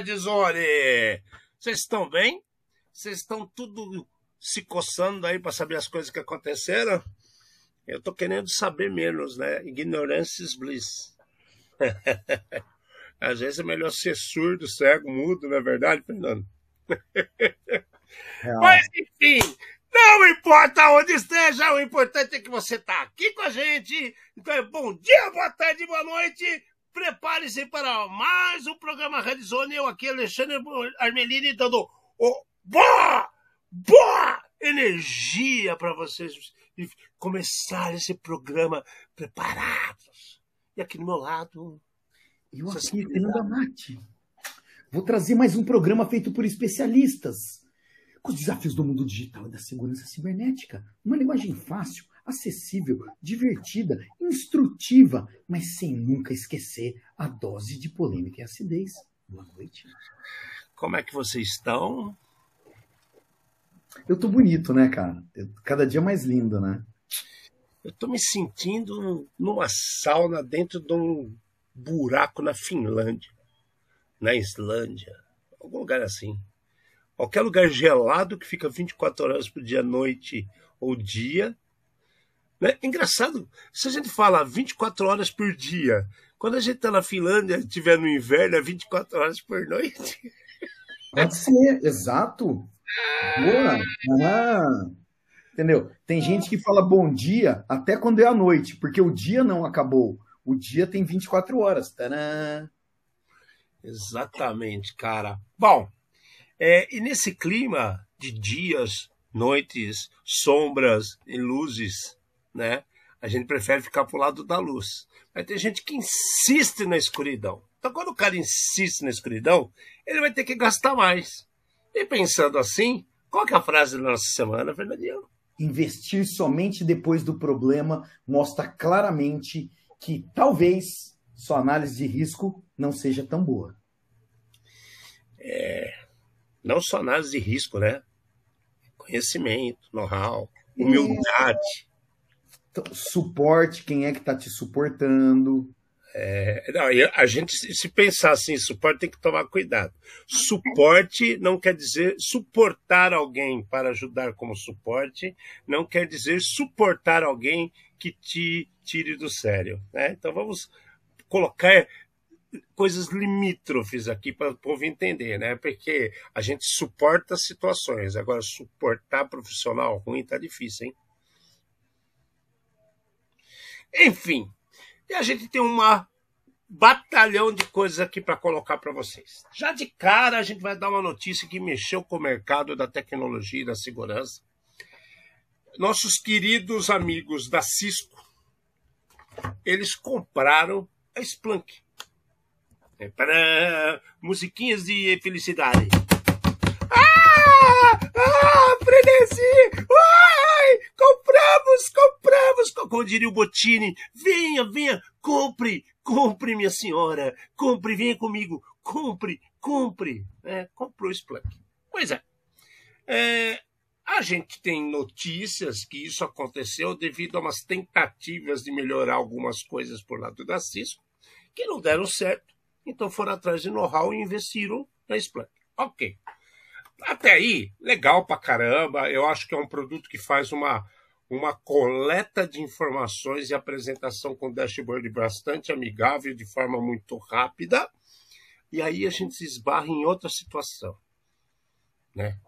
Red Zone! Vocês estão bem? Vocês estão tudo se coçando aí para saber as coisas que aconteceram? Eu tô querendo saber menos, né? Ignorância is bliss. Às vezes é melhor ser surdo, cego, mudo, não é verdade, Fernando? Real. Mas enfim, não importa onde esteja, o importante é que você está aqui com a gente. Então é bom dia, boa tarde, boa noite. Prepare-se para mais um programa Red Zone. Eu aqui, Alexandre Armelini, dando boa, boa energia para vocês começar esse programa preparados. E aqui do meu lado. Eu aqui, Fernando Amati. Vou trazer mais um programa feito por especialistas com os desafios do mundo digital e da segurança cibernética. Uma linguagem fácil, acessível, divertida, instrutiva, mas sem nunca esquecer a dose de polêmica e acidez. Boa noite. Como é que vocês estão? Eu tô bonito, né, cara? Cada dia mais lindo, né? Eu tô me sentindo numa sauna dentro de um buraco na Finlândia, na Islândia, algum lugar assim. Qualquer lugar gelado que fica 24 horas por dia, noite ou dia. Né? Engraçado, se a gente fala 24 horas por dia, quando a gente está na Finlândia estiver no inverno, é 24 horas por noite. Pode ser, exato. Boa. Ah, entendeu? Tem gente que fala bom dia até quando é a noite, porque o dia não acabou. O dia tem 24 horas. Tadã. Exatamente, cara. Bom, é, e nesse clima de dias, noites, sombras e luzes, né? A gente prefere ficar pro lado da luz. Mas tem gente que insiste na escuridão. Então, quando o cara insiste na escuridão, ele vai ter que gastar mais. E pensando assim, qual que é a frase da nossa semana, Fernandinho? Investir somente depois do problema mostra claramente que talvez sua análise de risco não seja tão boa. É, não só análise de risco, né? Conhecimento, know-how, humildade. Então, suporte, quem é que está te suportando. É, não, a gente, se pensar assim, suporte tem que tomar cuidado. Suporte não quer dizer suportar alguém para ajudar como suporte, não quer dizer suportar alguém que te tire do sério. Né? Então vamos colocar coisas limítrofes aqui para o povo entender, né? Porque a gente suporta situações, agora suportar profissional ruim tá difícil, hein? Enfim, e a gente tem uma batalhão de coisas aqui para colocar para vocês. Já de cara a gente vai dar uma notícia que mexeu com o mercado da tecnologia e da segurança. Nossos queridos amigos da Cisco, eles compraram a Splunk. É para musiquinhas de felicidade. Ah! Ah! Frenesi! Ai! Compramos! Compramos! Como diria o Botini, venha, venha, compre, compre, minha senhora, compre, venha comigo, compre, compre. É, comprou o Splunk. Pois é. é. A gente tem notícias que isso aconteceu devido a umas tentativas de melhorar algumas coisas por lado da Cisco, que não deram certo então foram atrás de know-how e investiram na Splunk. Ok. Até aí, legal pra caramba. Eu acho que é um produto que faz uma, uma coleta de informações e apresentação com dashboard bastante amigável, de forma muito rápida. E aí a gente se esbarra em outra situação. Né?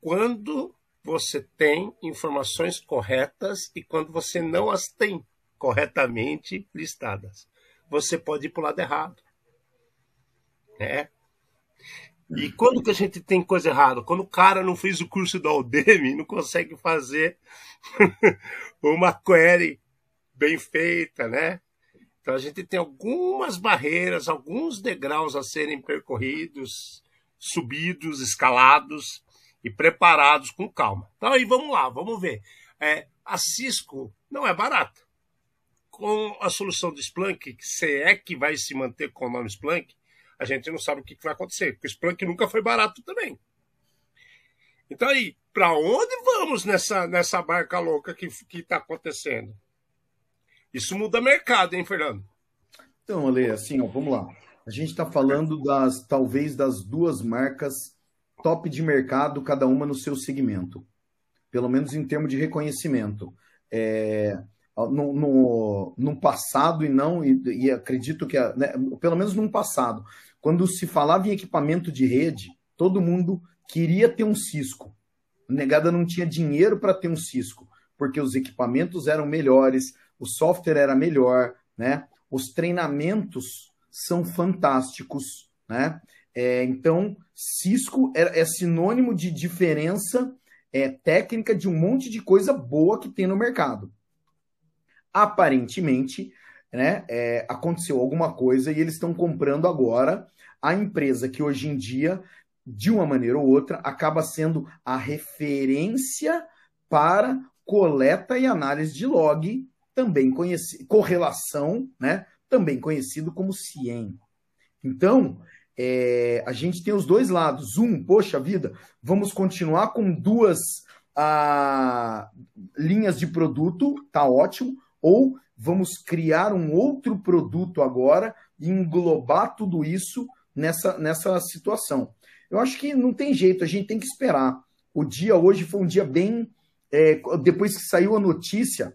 Quando você tem informações corretas e quando você não as tem corretamente listadas você pode ir para o lado errado. Né? E quando que a gente tem coisa errada? Quando o cara não fez o curso da Udemy, não consegue fazer uma query bem feita, né? Então a gente tem algumas barreiras, alguns degraus a serem percorridos, subidos, escalados e preparados com calma. Então aí vamos lá, vamos ver. É, a Cisco não é barata com a solução do Splunk, se é que vai se manter com o nome Splunk, a gente não sabe o que vai acontecer, porque o Splunk nunca foi barato também. Então aí, para onde vamos nessa, nessa barca louca que está acontecendo? Isso muda mercado, hein, Fernando? Então, Ale, assim, ó, vamos lá. A gente está falando das talvez das duas marcas top de mercado, cada uma no seu segmento, pelo menos em termos de reconhecimento. É, no, no, no, passado e não, e, e acredito que, né, pelo menos no passado, quando se falava em equipamento de rede, todo mundo queria ter um Cisco. A negada não tinha dinheiro para ter um Cisco, porque os equipamentos eram melhores, o software era melhor, né? Os treinamentos são fantásticos, né? É, então, Cisco é, é, sinônimo de diferença é, técnica de um monte de coisa boa que tem no mercado. Aparentemente, né, é, aconteceu alguma coisa e eles estão comprando agora a empresa que hoje em dia, de uma maneira ou outra, acaba sendo a referência para coleta e análise de log, também conhecido, correlação, né, também conhecido como CIEM. Então, é, a gente tem os dois lados. Um, poxa vida, vamos continuar com duas ah, linhas de produto, tá ótimo. Ou vamos criar um outro produto agora e englobar tudo isso nessa, nessa situação. Eu acho que não tem jeito, a gente tem que esperar. O dia hoje foi um dia bem. É, depois que saiu a notícia,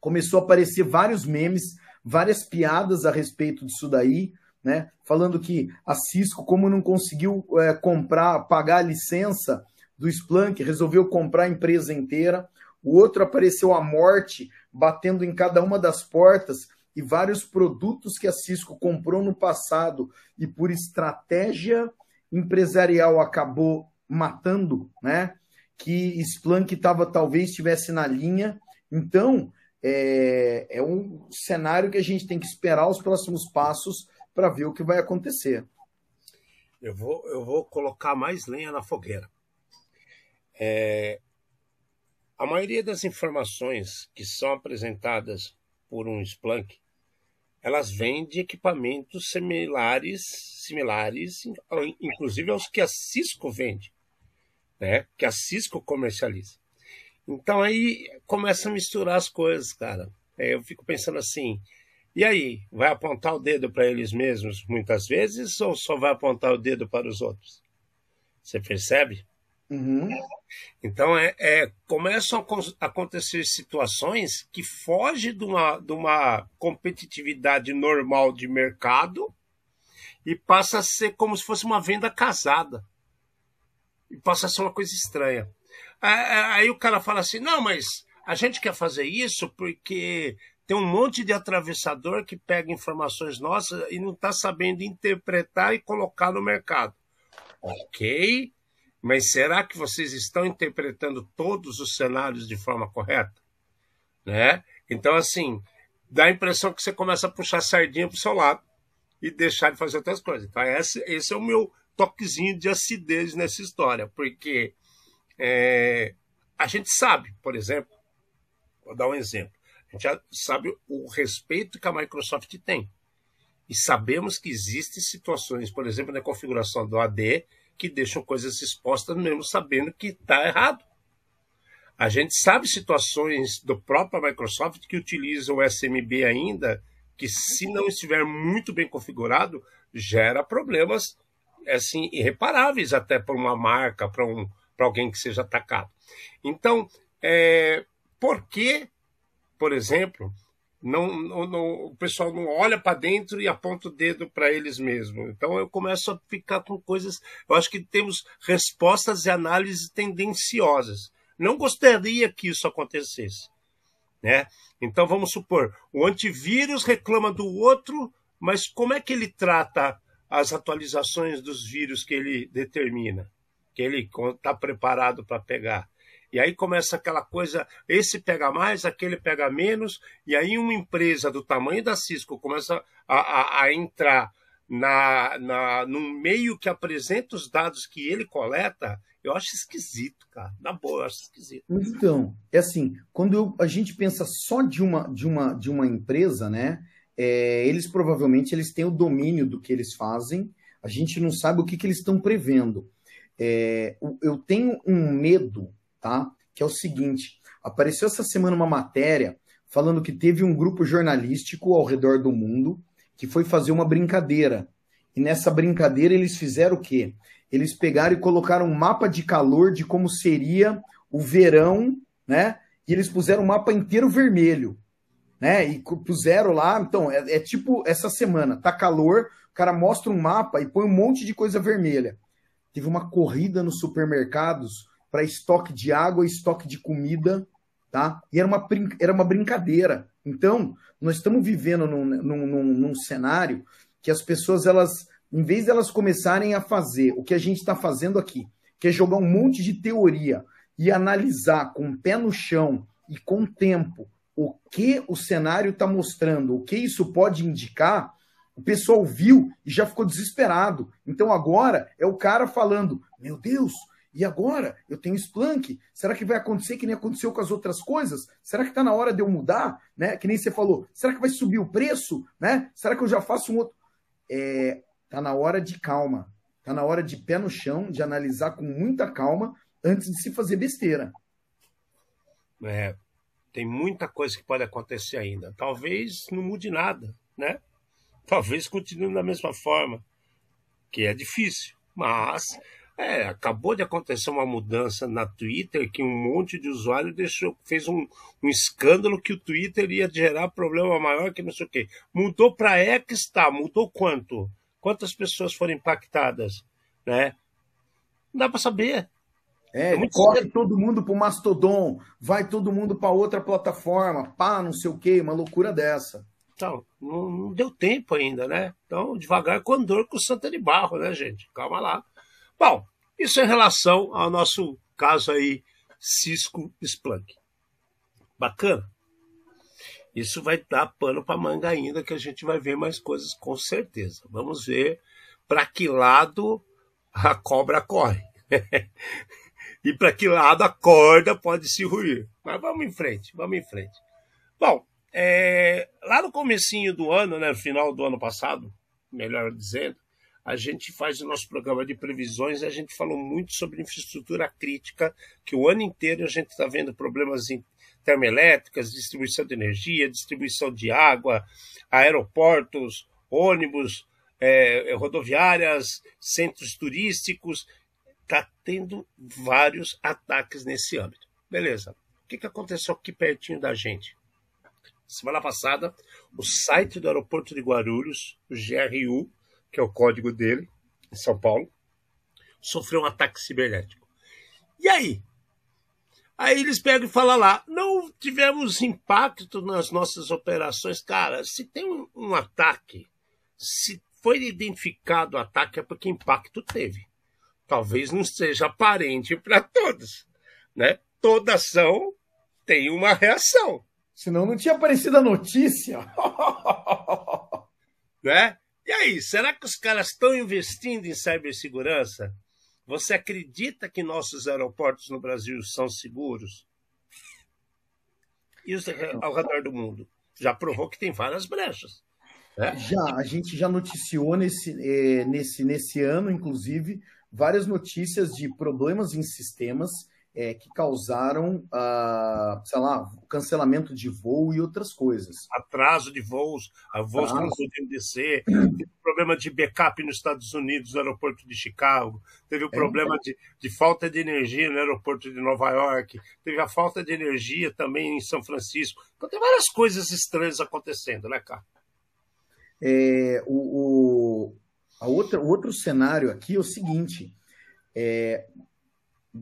começou a aparecer vários memes, várias piadas a respeito disso daí né? Falando que a Cisco, como não conseguiu é, comprar, pagar a licença do Splunk, resolveu comprar a empresa inteira. O outro apareceu a morte batendo em cada uma das portas e vários produtos que a Cisco comprou no passado e por estratégia empresarial acabou matando, né? Que Splunk estava talvez estivesse na linha. Então é, é um cenário que a gente tem que esperar os próximos passos para ver o que vai acontecer. Eu vou, eu vou colocar mais lenha na fogueira. É, a maioria das informações que são apresentadas por um Splunk, elas vêm de equipamentos similares, similares, inclusive aos que a Cisco vende, né? Que a Cisco comercializa. Então aí começa a misturar as coisas, cara. Eu fico pensando assim, e aí, vai apontar o dedo para eles mesmos muitas vezes ou só vai apontar o dedo para os outros? Você percebe? Uhum. Então, é, é, começam a acontecer situações que fogem de uma, de uma competitividade normal de mercado e passa a ser como se fosse uma venda casada. E passa a ser uma coisa estranha. Aí o cara fala assim: não, mas a gente quer fazer isso porque tem um monte de atravessador que pega informações nossas e não está sabendo interpretar e colocar no mercado. Ok, mas será que vocês estão interpretando todos os cenários de forma correta? Né? Então, assim, dá a impressão que você começa a puxar a sardinha para o seu lado e deixar de fazer outras coisas. Então, esse, esse é o meu toquezinho de acidez nessa história, porque é, a gente sabe, por exemplo, vou dar um exemplo. A gente sabe o respeito que a Microsoft tem. E sabemos que existem situações, por exemplo, na configuração do AD, que deixam coisas expostas mesmo sabendo que está errado. A gente sabe situações do próprio Microsoft que utilizam o SMB ainda, que se não estiver muito bem configurado, gera problemas assim irreparáveis até para uma marca, para um, alguém que seja atacado. Então, é, por que por exemplo, não, não, não, o pessoal não olha para dentro e aponta o dedo para eles mesmos. Então eu começo a ficar com coisas. Eu acho que temos respostas e análises tendenciosas. Não gostaria que isso acontecesse. Né? Então vamos supor, o antivírus reclama do outro, mas como é que ele trata as atualizações dos vírus que ele determina, que ele está preparado para pegar? E aí começa aquela coisa, esse pega mais, aquele pega menos, e aí uma empresa do tamanho da Cisco começa a, a, a entrar na, na, num meio que apresenta os dados que ele coleta, eu acho esquisito, cara. Na boa, eu acho esquisito. Então, é assim, quando eu, a gente pensa só de uma, de uma, de uma empresa, né? É, eles provavelmente eles têm o domínio do que eles fazem, a gente não sabe o que, que eles estão prevendo. É, eu tenho um medo tá? Que é o seguinte: apareceu essa semana uma matéria falando que teve um grupo jornalístico ao redor do mundo que foi fazer uma brincadeira. E nessa brincadeira eles fizeram o quê? Eles pegaram e colocaram um mapa de calor de como seria o verão, né? E eles puseram o mapa inteiro vermelho, né? E puseram lá, então, é, é tipo essa semana, tá calor, o cara mostra um mapa e põe um monte de coisa vermelha. Teve uma corrida nos supermercados para estoque de água estoque de comida, tá? E era uma, era uma brincadeira. Então, nós estamos vivendo num, num, num, num cenário que as pessoas, elas, em vez de elas começarem a fazer o que a gente está fazendo aqui, que é jogar um monte de teoria e analisar com o pé no chão e com tempo o que o cenário está mostrando, o que isso pode indicar, o pessoal viu e já ficou desesperado. Então agora é o cara falando: Meu Deus, e agora? Eu tenho Splunk. Será que vai acontecer que nem aconteceu com as outras coisas? Será que está na hora de eu mudar? Né? Que nem você falou. Será que vai subir o preço? Né? Será que eu já faço um outro? É, tá na hora de calma. Tá na hora de pé no chão, de analisar com muita calma antes de se fazer besteira. É, tem muita coisa que pode acontecer ainda. Talvez não mude nada, né? Talvez continue da mesma forma, que é difícil. Mas é, acabou de acontecer uma mudança na Twitter que um monte de usuário deixou, fez um, um escândalo que o Twitter ia gerar problema maior que não sei o quê. Mudou para X, tá? Mudou quanto? Quantas pessoas foram impactadas? Né? Não dá para saber. É, é corre cedo. todo mundo para o Mastodon, vai todo mundo para outra plataforma, pá, não sei o quê, uma loucura dessa. Então, não, não deu tempo ainda, né? Então, devagar com andor com Santa de Barro, né, gente? Calma lá. Bom, isso em relação ao nosso caso aí, Cisco Splunk. Bacana? Isso vai dar pano para manga ainda, que a gente vai ver mais coisas com certeza. Vamos ver para que lado a cobra corre. e para que lado a corda pode se ruir. Mas vamos em frente, vamos em frente. Bom, é, lá no comecinho do ano, né, no final do ano passado, melhor dizendo, a gente faz o nosso programa de previsões e a gente falou muito sobre infraestrutura crítica, que o ano inteiro a gente está vendo problemas em termoelétricas, distribuição de energia, distribuição de água, aeroportos, ônibus, é, rodoviárias, centros turísticos. Está tendo vários ataques nesse âmbito. Beleza. O que, que aconteceu aqui pertinho da gente? Semana passada, o site do aeroporto de Guarulhos, o GRU, que é o código dele, em São Paulo, sofreu um ataque cibernético. E aí? Aí eles pegam e falam lá, não tivemos impacto nas nossas operações. Cara, se tem um, um ataque, se foi identificado o ataque é porque impacto teve. Talvez não seja aparente para todos, né? Toda ação tem uma reação. Senão não tinha aparecido a notícia. né? E aí, será que os caras estão investindo em cibersegurança? Você acredita que nossos aeroportos no Brasil são seguros? E os ao redor do mundo? Já provou que tem várias brechas. Né? Já, a gente já noticiou nesse, eh, nesse, nesse ano, inclusive, várias notícias de problemas em sistemas é, que causaram, uh, sei lá, cancelamento de voo e outras coisas. Atraso de voos, voos que não podiam descer, teve problema de backup nos Estados Unidos, no aeroporto de Chicago, teve o é. problema é. de, de falta de energia no aeroporto de Nova York, teve a falta de energia também em São Francisco. Então tem várias coisas estranhas acontecendo, né, cara? É, o, o, a outra, o outro cenário aqui é o seguinte: é,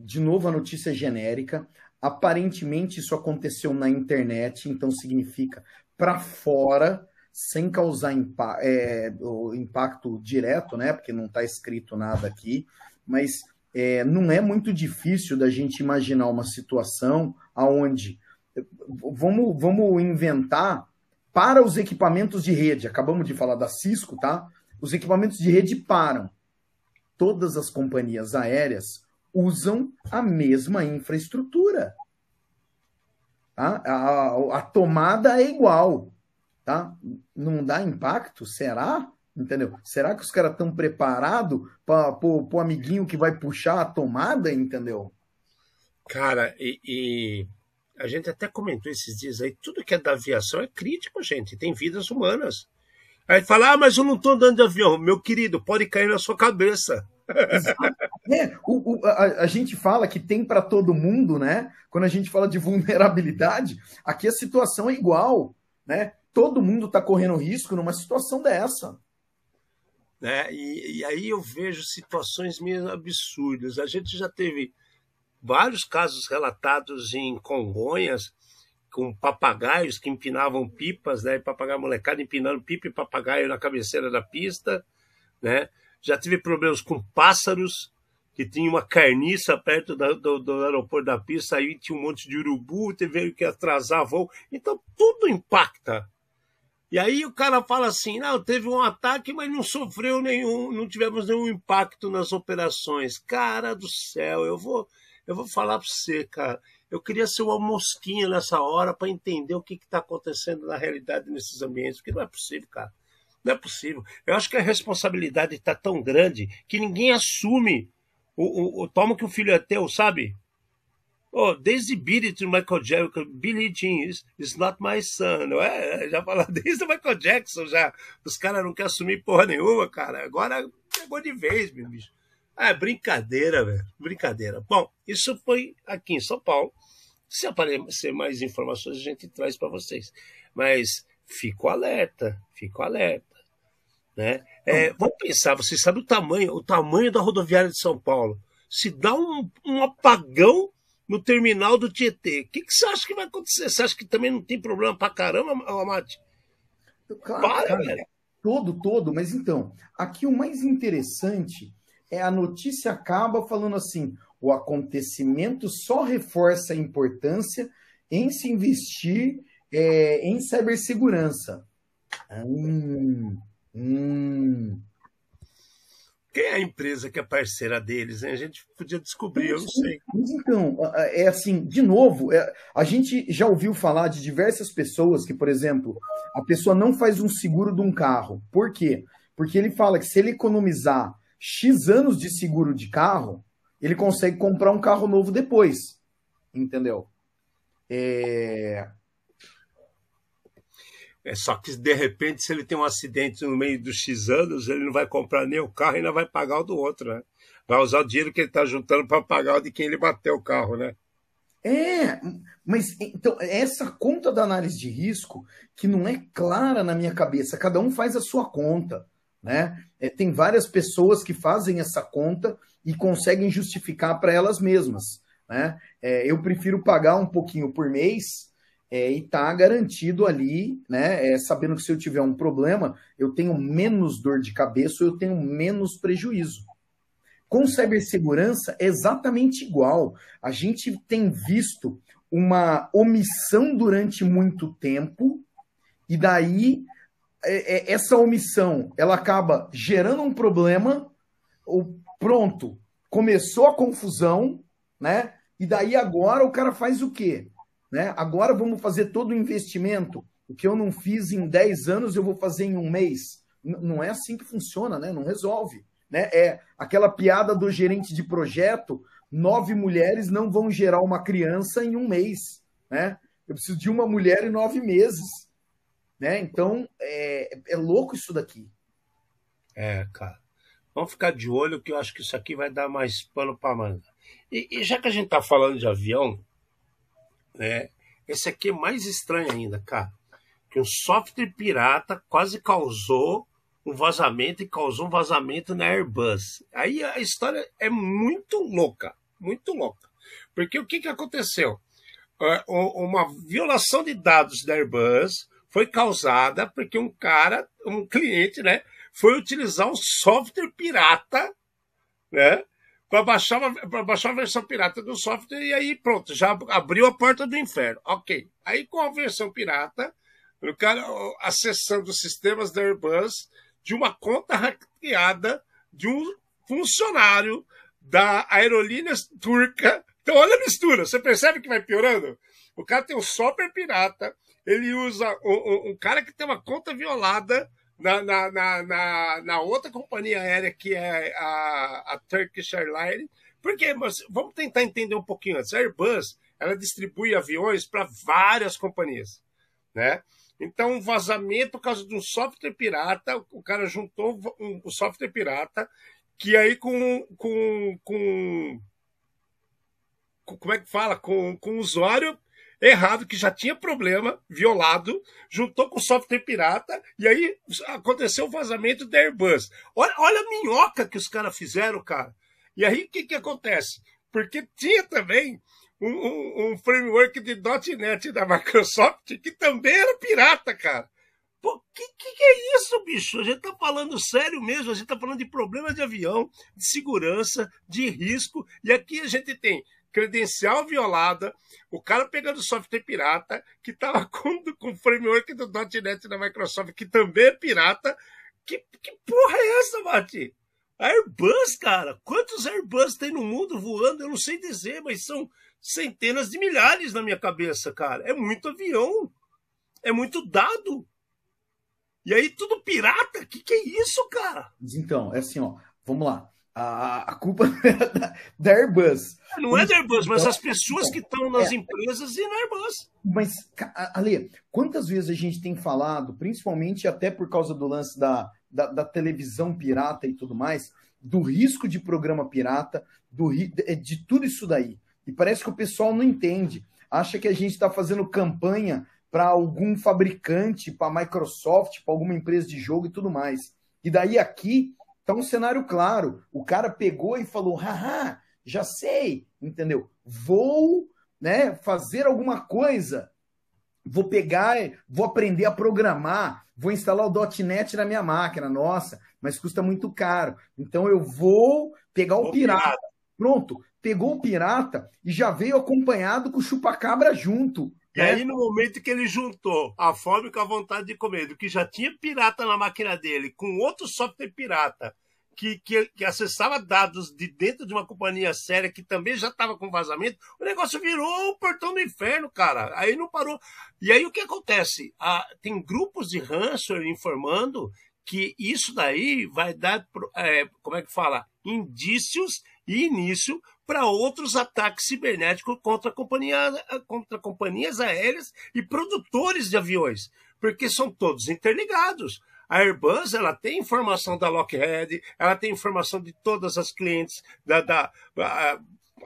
de novo, a notícia é genérica. Aparentemente, isso aconteceu na internet, então significa para fora, sem causar impa é, impacto direto, né? Porque não está escrito nada aqui, mas é, não é muito difícil da gente imaginar uma situação aonde vamos, vamos inventar para os equipamentos de rede. Acabamos de falar da Cisco, tá? Os equipamentos de rede param. Todas as companhias aéreas usam a mesma infraestrutura. Tá? A, a, a, tomada é igual. Tá? Não dá impacto? Será? Entendeu? Será que os caras estão preparados para o amiguinho que vai puxar a tomada? Entendeu? Cara, e, e a gente até comentou esses dias aí, tudo que é da aviação é crítico, gente, tem vidas humanas. Aí fala, ah, mas eu não estou andando de avião. Meu querido, pode cair na sua cabeça. É, o, o, a, a, gente fala que tem para todo mundo, né? Quando a gente fala de vulnerabilidade, aqui a situação é igual, né? Todo mundo está correndo risco numa situação dessa. Né? E, e aí eu vejo situações meio absurdas. A gente já teve vários casos relatados em Congonhas com papagaios que empinavam pipas, né? Papagaio molecada empinando pipa e papagaio na cabeceira da pista, né? Já tive problemas com pássaros, que tinha uma carniça perto da, do, do, aeroporto da pista, aí tinha um monte de urubu, teve que atrasar voo. Então, tudo impacta. E aí o cara fala assim, não, teve um ataque, mas não sofreu nenhum, não tivemos nenhum impacto nas operações. Cara do céu, eu vou, eu vou falar para você, cara. Eu queria ser uma mosquinha nessa hora para entender o que está acontecendo na realidade nesses ambientes, porque não é possível, cara. Não é possível. Eu acho que a responsabilidade está tão grande que ninguém assume o, o, o toma que o filho é teu, sabe? Oh, desde It to Michael Jackson, Billie Jean is, is not my son. É? Já fala desde o Michael Jackson, já. Os caras não querem assumir porra nenhuma, cara. Agora pegou de vez, meu bicho. Ah, brincadeira, velho. Brincadeira. Bom, isso foi aqui em São Paulo. Se aparecer mais informações, a gente traz para vocês. Mas fico alerta, fico alerta. Né? É, vamos pensar, vocês sabem o tamanho, o tamanho da rodoviária de São Paulo. Se dá um, um apagão no terminal do Tietê, o que, que, você acha que vai acontecer? Você acha que também não tem problema pra caramba, Amate? Claro, Para, cara, velho. Todo, todo. Mas então, aqui o mais interessante é a notícia acaba falando assim: o acontecimento só reforça a importância em se investir é, em cibersegurança. Hum, hum. Quem é a empresa que é parceira deles? Hein? A gente podia descobrir, eu não sei. Mas então, é assim, de novo, é, a gente já ouviu falar de diversas pessoas que, por exemplo, a pessoa não faz um seguro de um carro. Por quê? Porque ele fala que se ele economizar X anos de seguro de carro, ele consegue comprar um carro novo depois. Entendeu? É... É só que de repente, se ele tem um acidente no meio dos X anos, ele não vai comprar nem o carro e ainda vai pagar o do outro, né? Vai usar o dinheiro que ele está juntando para pagar o de quem ele bateu o carro, né? É, mas então essa conta da análise de risco que não é clara na minha cabeça, cada um faz a sua conta, né? É, tem várias pessoas que fazem essa conta e conseguem justificar para elas mesmas, né? É, eu prefiro pagar um pouquinho por mês é, e tá garantido ali, né? É, sabendo que se eu tiver um problema, eu tenho menos dor de cabeça, eu tenho menos prejuízo. Com cibersegurança é exatamente igual. A gente tem visto uma omissão durante muito tempo, e daí é, é, essa omissão ela acaba gerando um problema. O pronto, começou a confusão, né? E daí agora o cara faz o quê? Né? Agora vamos fazer todo o investimento. O que eu não fiz em 10 anos, eu vou fazer em um mês. N não é assim que funciona, né? Não resolve. Né? É aquela piada do gerente de projeto: nove mulheres não vão gerar uma criança em um mês. Né? Eu preciso de uma mulher em nove meses. Né? Então, é, é louco isso daqui. É, cara. Vamos ficar de olho que eu acho que isso aqui vai dar mais pano para manga. E, e já que a gente está falando de avião, né? Esse aqui é mais estranho ainda, cara. Que um software pirata quase causou um vazamento e causou um vazamento na Airbus. Aí a história é muito louca, muito louca. Porque o que, que aconteceu? É, uma violação de dados da Airbus foi causada porque um cara, um cliente, né, foi utilizar um software pirata, né, para baixar, uma, baixar a versão pirata do software e aí pronto, já abriu a porta do inferno. Ok. Aí com a versão pirata, o cara acessando os sistemas da Airbus de uma conta hackeada de um funcionário da aerolínea turca. Então olha a mistura, você percebe que vai piorando? O cara tem um software pirata, ele usa um, um, um cara que tem uma conta violada na, na, na, na, na outra companhia aérea que é a, a Turkish Airlines. Porque, mas, vamos tentar entender um pouquinho antes. A Airbus ela distribui aviões para várias companhias, né? Então, um vazamento por causa de um software pirata, o cara juntou um, um software pirata, que aí com, com, com, com como é que fala? Com, com o usuário errado, que já tinha problema, violado, juntou com software pirata, e aí aconteceu o vazamento da Airbus. Olha, olha a minhoca que os caras fizeram, cara. E aí o que, que acontece? Porque tinha também um, um, um, framework de .NET da Microsoft que também era pirata, cara. Pô, que, que, que é isso, bicho? A gente tá falando sério mesmo, a gente tá falando de problemas de avião, de segurança, de risco, e aqui a gente tem credencial violada, o cara pegando software pirata, que estava com, o framework do .NET da Microsoft, que também é pirata. Que, que porra é essa, Mati? Airbus, cara. Quantos Airbus tem no mundo voando? Eu não sei dizer, mas são centenas de milhares na minha cabeça, cara. É muito avião. É muito dado. E aí tudo pirata? Que que é isso, cara? Então, é assim, ó. Vamos lá a, a culpa é da, da, Airbus. Não é da Airbus, mas as pessoas que estão nas é, empresas e na Airbus. Mas, Ale, quantas vezes a gente tem falado, principalmente até por causa do lance da, da, da televisão pirata e tudo mais, do risco de programa pirata, do, de tudo isso daí. E parece que o pessoal não entende. Acha que a gente está fazendo campanha para algum fabricante, para a Microsoft, para alguma empresa de jogo e tudo mais. E daí aqui então, um cenário claro. O cara pegou e falou: haha, já sei, entendeu? Vou né, fazer alguma coisa. Vou pegar, vou aprender a programar, vou instalar o .NET na minha máquina. Nossa, mas custa muito caro. Então eu vou pegar o, pirata. pirata. Pronto, pegou o pirata e já veio acompanhado com o chupacabra junto. E aí, no momento que ele juntou a fome com a vontade de comer, do que já tinha pirata na máquina dele, com outro software pirata, que, que, que acessava dados de dentro de uma companhia séria que também já estava com vazamento, o negócio virou o portão do inferno, cara. Aí não parou. E aí o que acontece? Ah, tem grupos de ransomware informando que isso daí vai dar, é, como é que fala? Indícios e início para outros ataques cibernéticos contra, companhia, contra companhias aéreas e produtores de aviões, porque são todos interligados. A Airbus ela tem informação da Lockheed, ela tem informação de todas as clientes da, da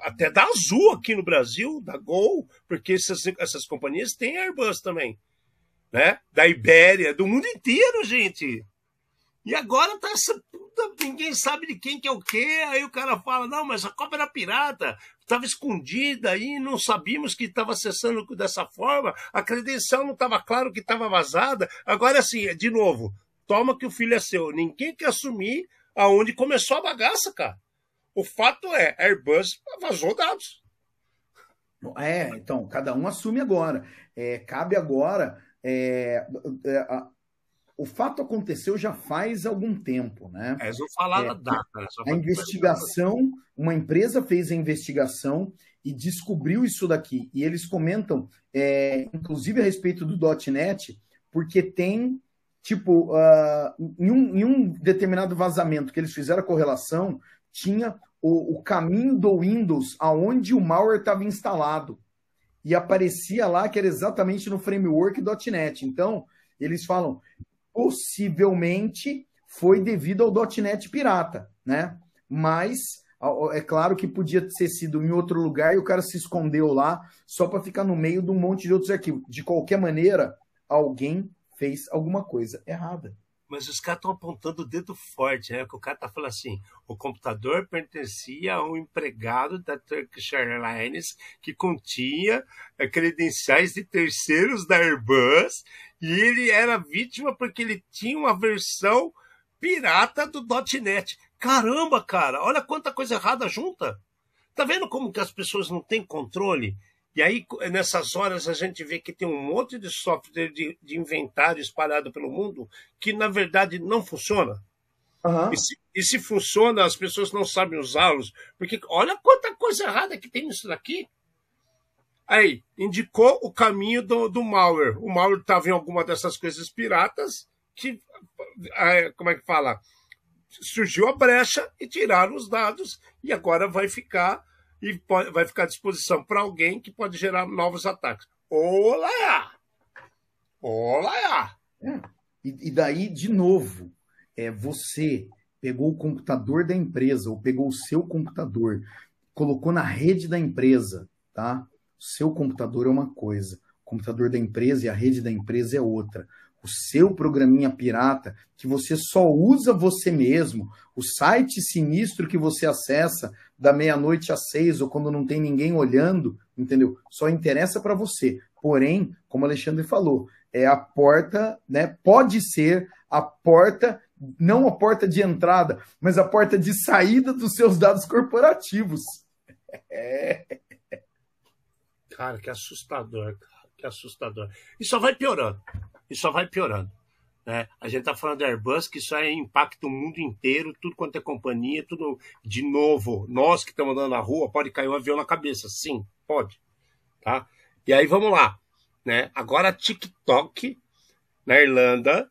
até da Azul aqui no Brasil, da Gol, porque essas, essas companhias têm Airbus também, né? Da Ibéria, do mundo inteiro, gente. E agora tá essa puta, ninguém sabe de quem que é o quê. Aí o cara fala: não, mas a Copa era pirata, estava escondida aí, não sabíamos que estava acessando dessa forma, a credencial não estava claro que estava vazada. Agora, assim, de novo, toma que o filho é seu. Ninguém quer assumir aonde começou a bagaça, cara. O fato é, a Airbus vazou dados. É, então, cada um assume agora. É, cabe agora. É, é, a, o fato aconteceu já faz algum tempo, né? É, vou falar é, data. Né? a investigação, uma empresa fez a investigação e descobriu isso daqui. E eles comentam, é, inclusive a respeito do .NET, porque tem tipo, uh, em, um, em, um, determinado vazamento que eles fizeram a correlação, tinha o, o caminho do Windows aonde o malware estava instalado. E aparecia lá que era exatamente no framework .NET. Então, eles falam, possivelmente foi devido ao .NET pirata, né? Mas é claro que podia ter sido em outro lugar e o cara se escondeu lá só para ficar no meio de um monte de outros arquivos. De qualquer maneira, alguém fez alguma coisa errada. Mas os caras estão apontando o dedo forte, né? Que o cara tá falando assim: o computador pertencia a um empregado da Turkish Airlines que continha eh, credenciais de terceiros da Airbus e ele era vítima porque ele tinha uma versão pirata do .NET. Caramba, cara, olha quanta coisa errada junta. Tá vendo como que as pessoas não têm controle? E aí, nessas horas, a gente vê que tem um monte de software de, de inventário espalhado pelo mundo que, na verdade, não funciona. Uhum. E, se, e, se, funciona, as pessoas não sabem usá-los. Porque olha quanta coisa errada que tem nisso daqui. Aí, indicou o caminho do, do malware. O malware estava em alguma dessas coisas piratas que, é, como é que fala? Surgiu a brecha e tiraram os dados e agora vai ficar e pode, vai ficar à disposição para alguém que pode gerar novos ataques. Olá! Olá! É. E, e daí, de novo, é você pegou o computador da empresa ou pegou o seu computador, colocou na rede da empresa, tá? Seu computador é uma coisa, o computador da empresa e a rede da empresa é outra. O seu programinha pirata, que você só usa você mesmo, o site sinistro que você acessa da meia-noite às seis ou quando não tem ninguém olhando, entendeu? Só interessa para você. Porém, como o Alexandre falou, é a porta, né? Pode ser a porta, não a porta de entrada, mas a porta de saída dos seus dados corporativos. É. Cara, que assustador, cara, que assustador. E só vai piorando. E só vai piorando. Né? A gente está falando da Airbus, que isso é impacto o mundo inteiro, tudo quanto é companhia, tudo de novo. Nós que estamos andando na rua, pode cair um avião na cabeça. Sim, pode. Tá? E aí vamos lá. Né? Agora TikTok, na Irlanda,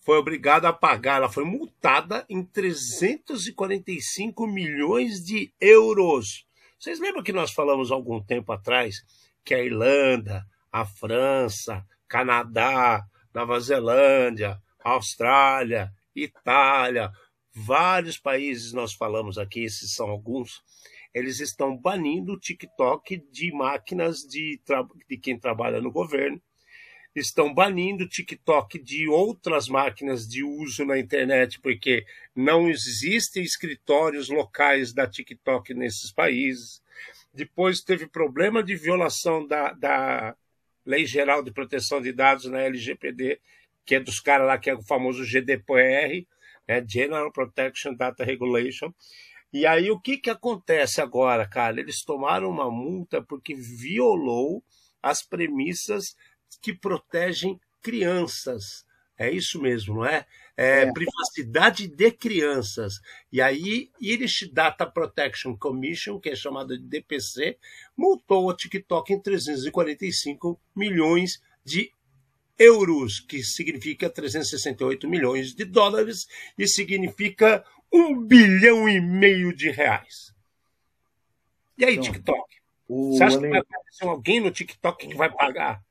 foi obrigada a pagar, ela foi multada em 345 milhões de euros. Vocês lembram que nós falamos algum tempo atrás que a Irlanda, a França, Canadá, Nova Zelândia, Austrália, Itália, vários países nós falamos aqui, esses são alguns, eles estão banindo o TikTok de máquinas de, de quem trabalha no governo, estão banindo o TikTok de outras máquinas de uso na internet, porque não existem escritórios locais da TikTok nesses países. Depois teve problema de violação da, da Lei Geral de Proteção de Dados na LGPD, que é dos caras lá que é o famoso GDPR, né, General Protection Data Regulation. E aí o que, que acontece agora, cara? Eles tomaram uma multa porque violou as premissas que protegem crianças. É isso mesmo, não é? É, é. Privacidade de crianças. E aí, Irish Data Protection Commission, que é chamada de DPC, multou a TikTok em 345 milhões de euros, que significa 368 milhões de dólares e significa um bilhão e meio de reais. E aí, então, TikTok? Você acha que vai aparecer alguém no TikTok que vai pagar?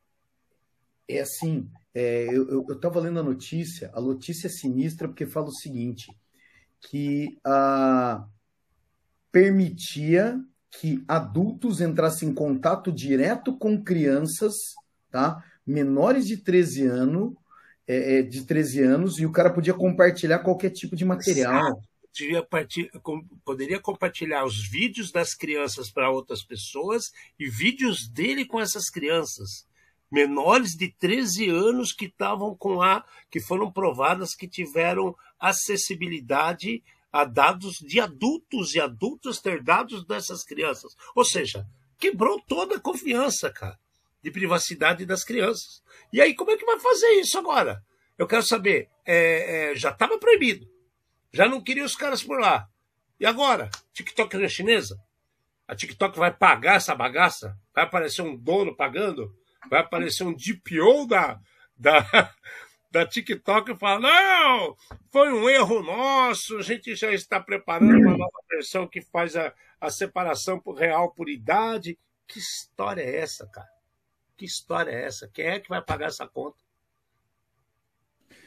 É assim, é, eu estava lendo a notícia, a notícia é sinistra porque fala o seguinte, que ah, permitia que adultos entrassem em contato direto com crianças, tá? menores de 13 anos, é, é de 13 anos, e o cara podia compartilhar qualquer tipo de material. Poderia compartilhar os vídeos das crianças para outras pessoas e vídeos dele com essas crianças menores de 13 anos que estavam com a que foram provadas que tiveram acessibilidade a dados de adultos e adultos ter dados dessas crianças. Ou seja, quebrou toda a confiança, cara, de privacidade das crianças. E aí, como é que vai fazer isso agora? Eu quero saber, é, é, já estava proibido, já não queria os caras por lá. E agora? TikTok é chinesa? A TikTok vai pagar essa bagaça? Vai aparecer um dono pagando? Vai aparecer um DPO da, da, da TikTok e falar: não, foi um erro nosso, a gente já está preparando uma nova versão que faz a, a separação por real por idade. Que história é essa, cara? Que história é essa? Quem é que vai pagar essa conta?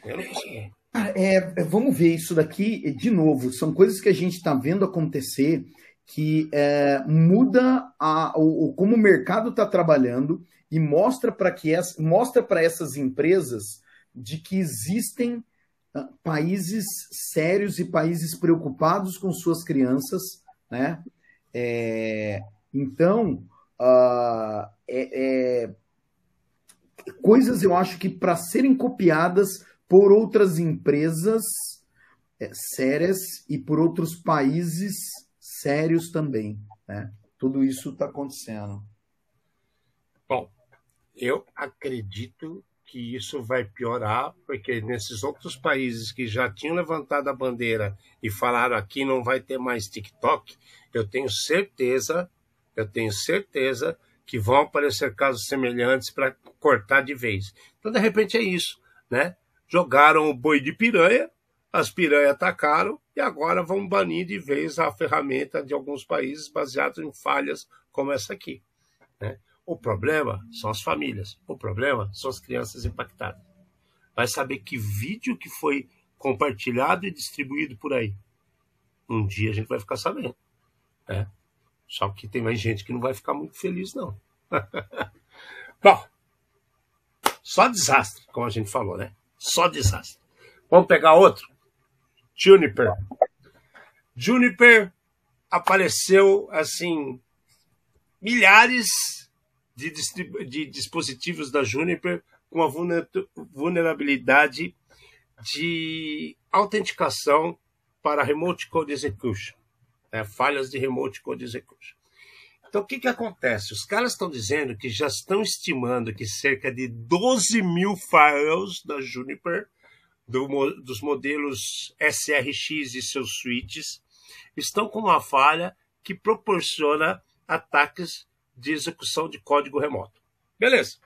Eu não consigo. É, é, vamos ver isso daqui de novo. São coisas que a gente está vendo acontecer que é, muda a, o, como o mercado está trabalhando e mostra para que essa, mostra para essas empresas de que existem uh, países sérios e países preocupados com suas crianças, né? É, então, uh, é, é, coisas eu acho que para serem copiadas por outras empresas é, sérias e por outros países sérios também, né? Tudo isso está acontecendo. Eu acredito que isso vai piorar, porque nesses outros países que já tinham levantado a bandeira e falaram aqui não vai ter mais TikTok, eu tenho certeza, eu tenho certeza que vão aparecer casos semelhantes para cortar de vez. Então, de repente, é isso, né? Jogaram o boi de piranha, as piranhas atacaram e agora vão banir de vez a ferramenta de alguns países baseados em falhas como essa aqui. Né? O problema são as famílias, o problema são as crianças impactadas. Vai saber que vídeo que foi compartilhado e distribuído por aí. Um dia a gente vai ficar sabendo. Né? Só que tem mais gente que não vai ficar muito feliz, não. Bom, só desastre, como a gente falou, né? Só desastre. Vamos pegar outro? Juniper. Juniper apareceu assim milhares de, de dispositivos da Juniper com a vulnerabilidade de autenticação para Remote Code Execution, né? falhas de Remote Code Execution. Então, o que, que acontece? Os caras estão dizendo que já estão estimando que cerca de 12 mil files da Juniper do, dos modelos SRX e seus switches estão com uma falha que proporciona ataques de execução de código remoto. Beleza.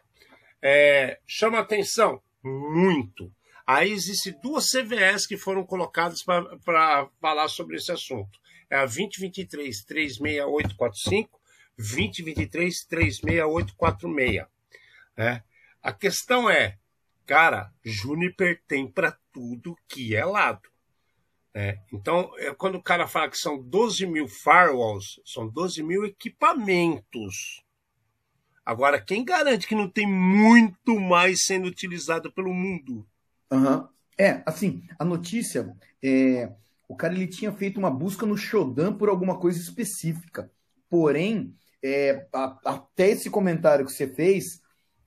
É, chama atenção? Muito. Aí existem duas CVS que foram colocadas para falar sobre esse assunto. É a 2023 36845, 2023 36846. É. A questão é, Cara, Juniper tem para tudo que é lado. É, então, é, quando o cara fala que são 12 mil firewalls, são 12 mil equipamentos. Agora, quem garante que não tem muito mais sendo utilizado pelo mundo? Uhum. É, assim, a notícia é. O cara ele tinha feito uma busca no Shodan por alguma coisa específica. Porém, é, a, até esse comentário que você fez,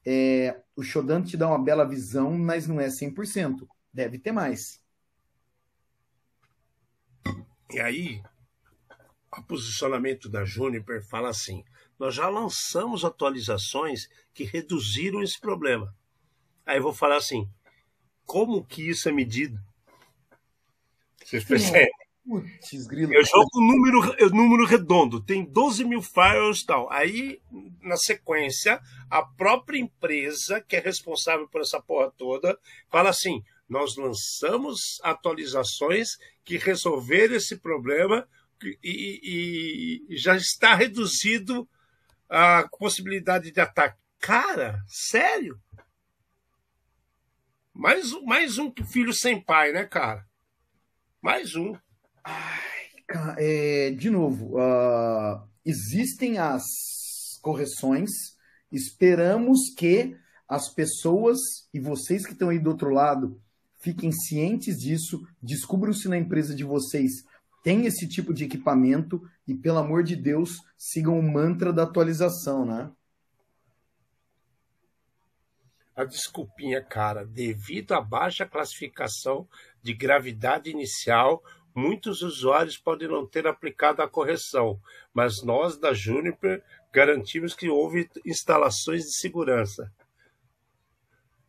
é, o Shodan te dá uma bela visão, mas não é 100%. Deve ter mais. E aí, o posicionamento da Juniper fala assim: nós já lançamos atualizações que reduziram esse problema. Aí eu vou falar assim: como que isso é medido? Vocês percebem? Putz, grilo. Eu jogo número, número redondo, tem 12 mil files e tal. Aí, na sequência, a própria empresa, que é responsável por essa porra toda, fala assim: nós lançamos atualizações que resolveram esse problema e, e, já está reduzido a possibilidade de ataque. Cara, sério? Mais, mais um filho sem pai, né, cara? Mais um. Ai, é, de novo, uh, existem as correções, esperamos que as pessoas e vocês que estão aí do outro lado fiquem cientes disso, descubram se na empresa de vocês tem esse tipo de equipamento e, pelo amor de Deus, sigam o mantra da atualização, né? A desculpinha, cara, devido à baixa classificação de gravidade inicial, muitos usuários podem não ter aplicado a correção, mas nós da Juniper garantimos que houve instalações de segurança.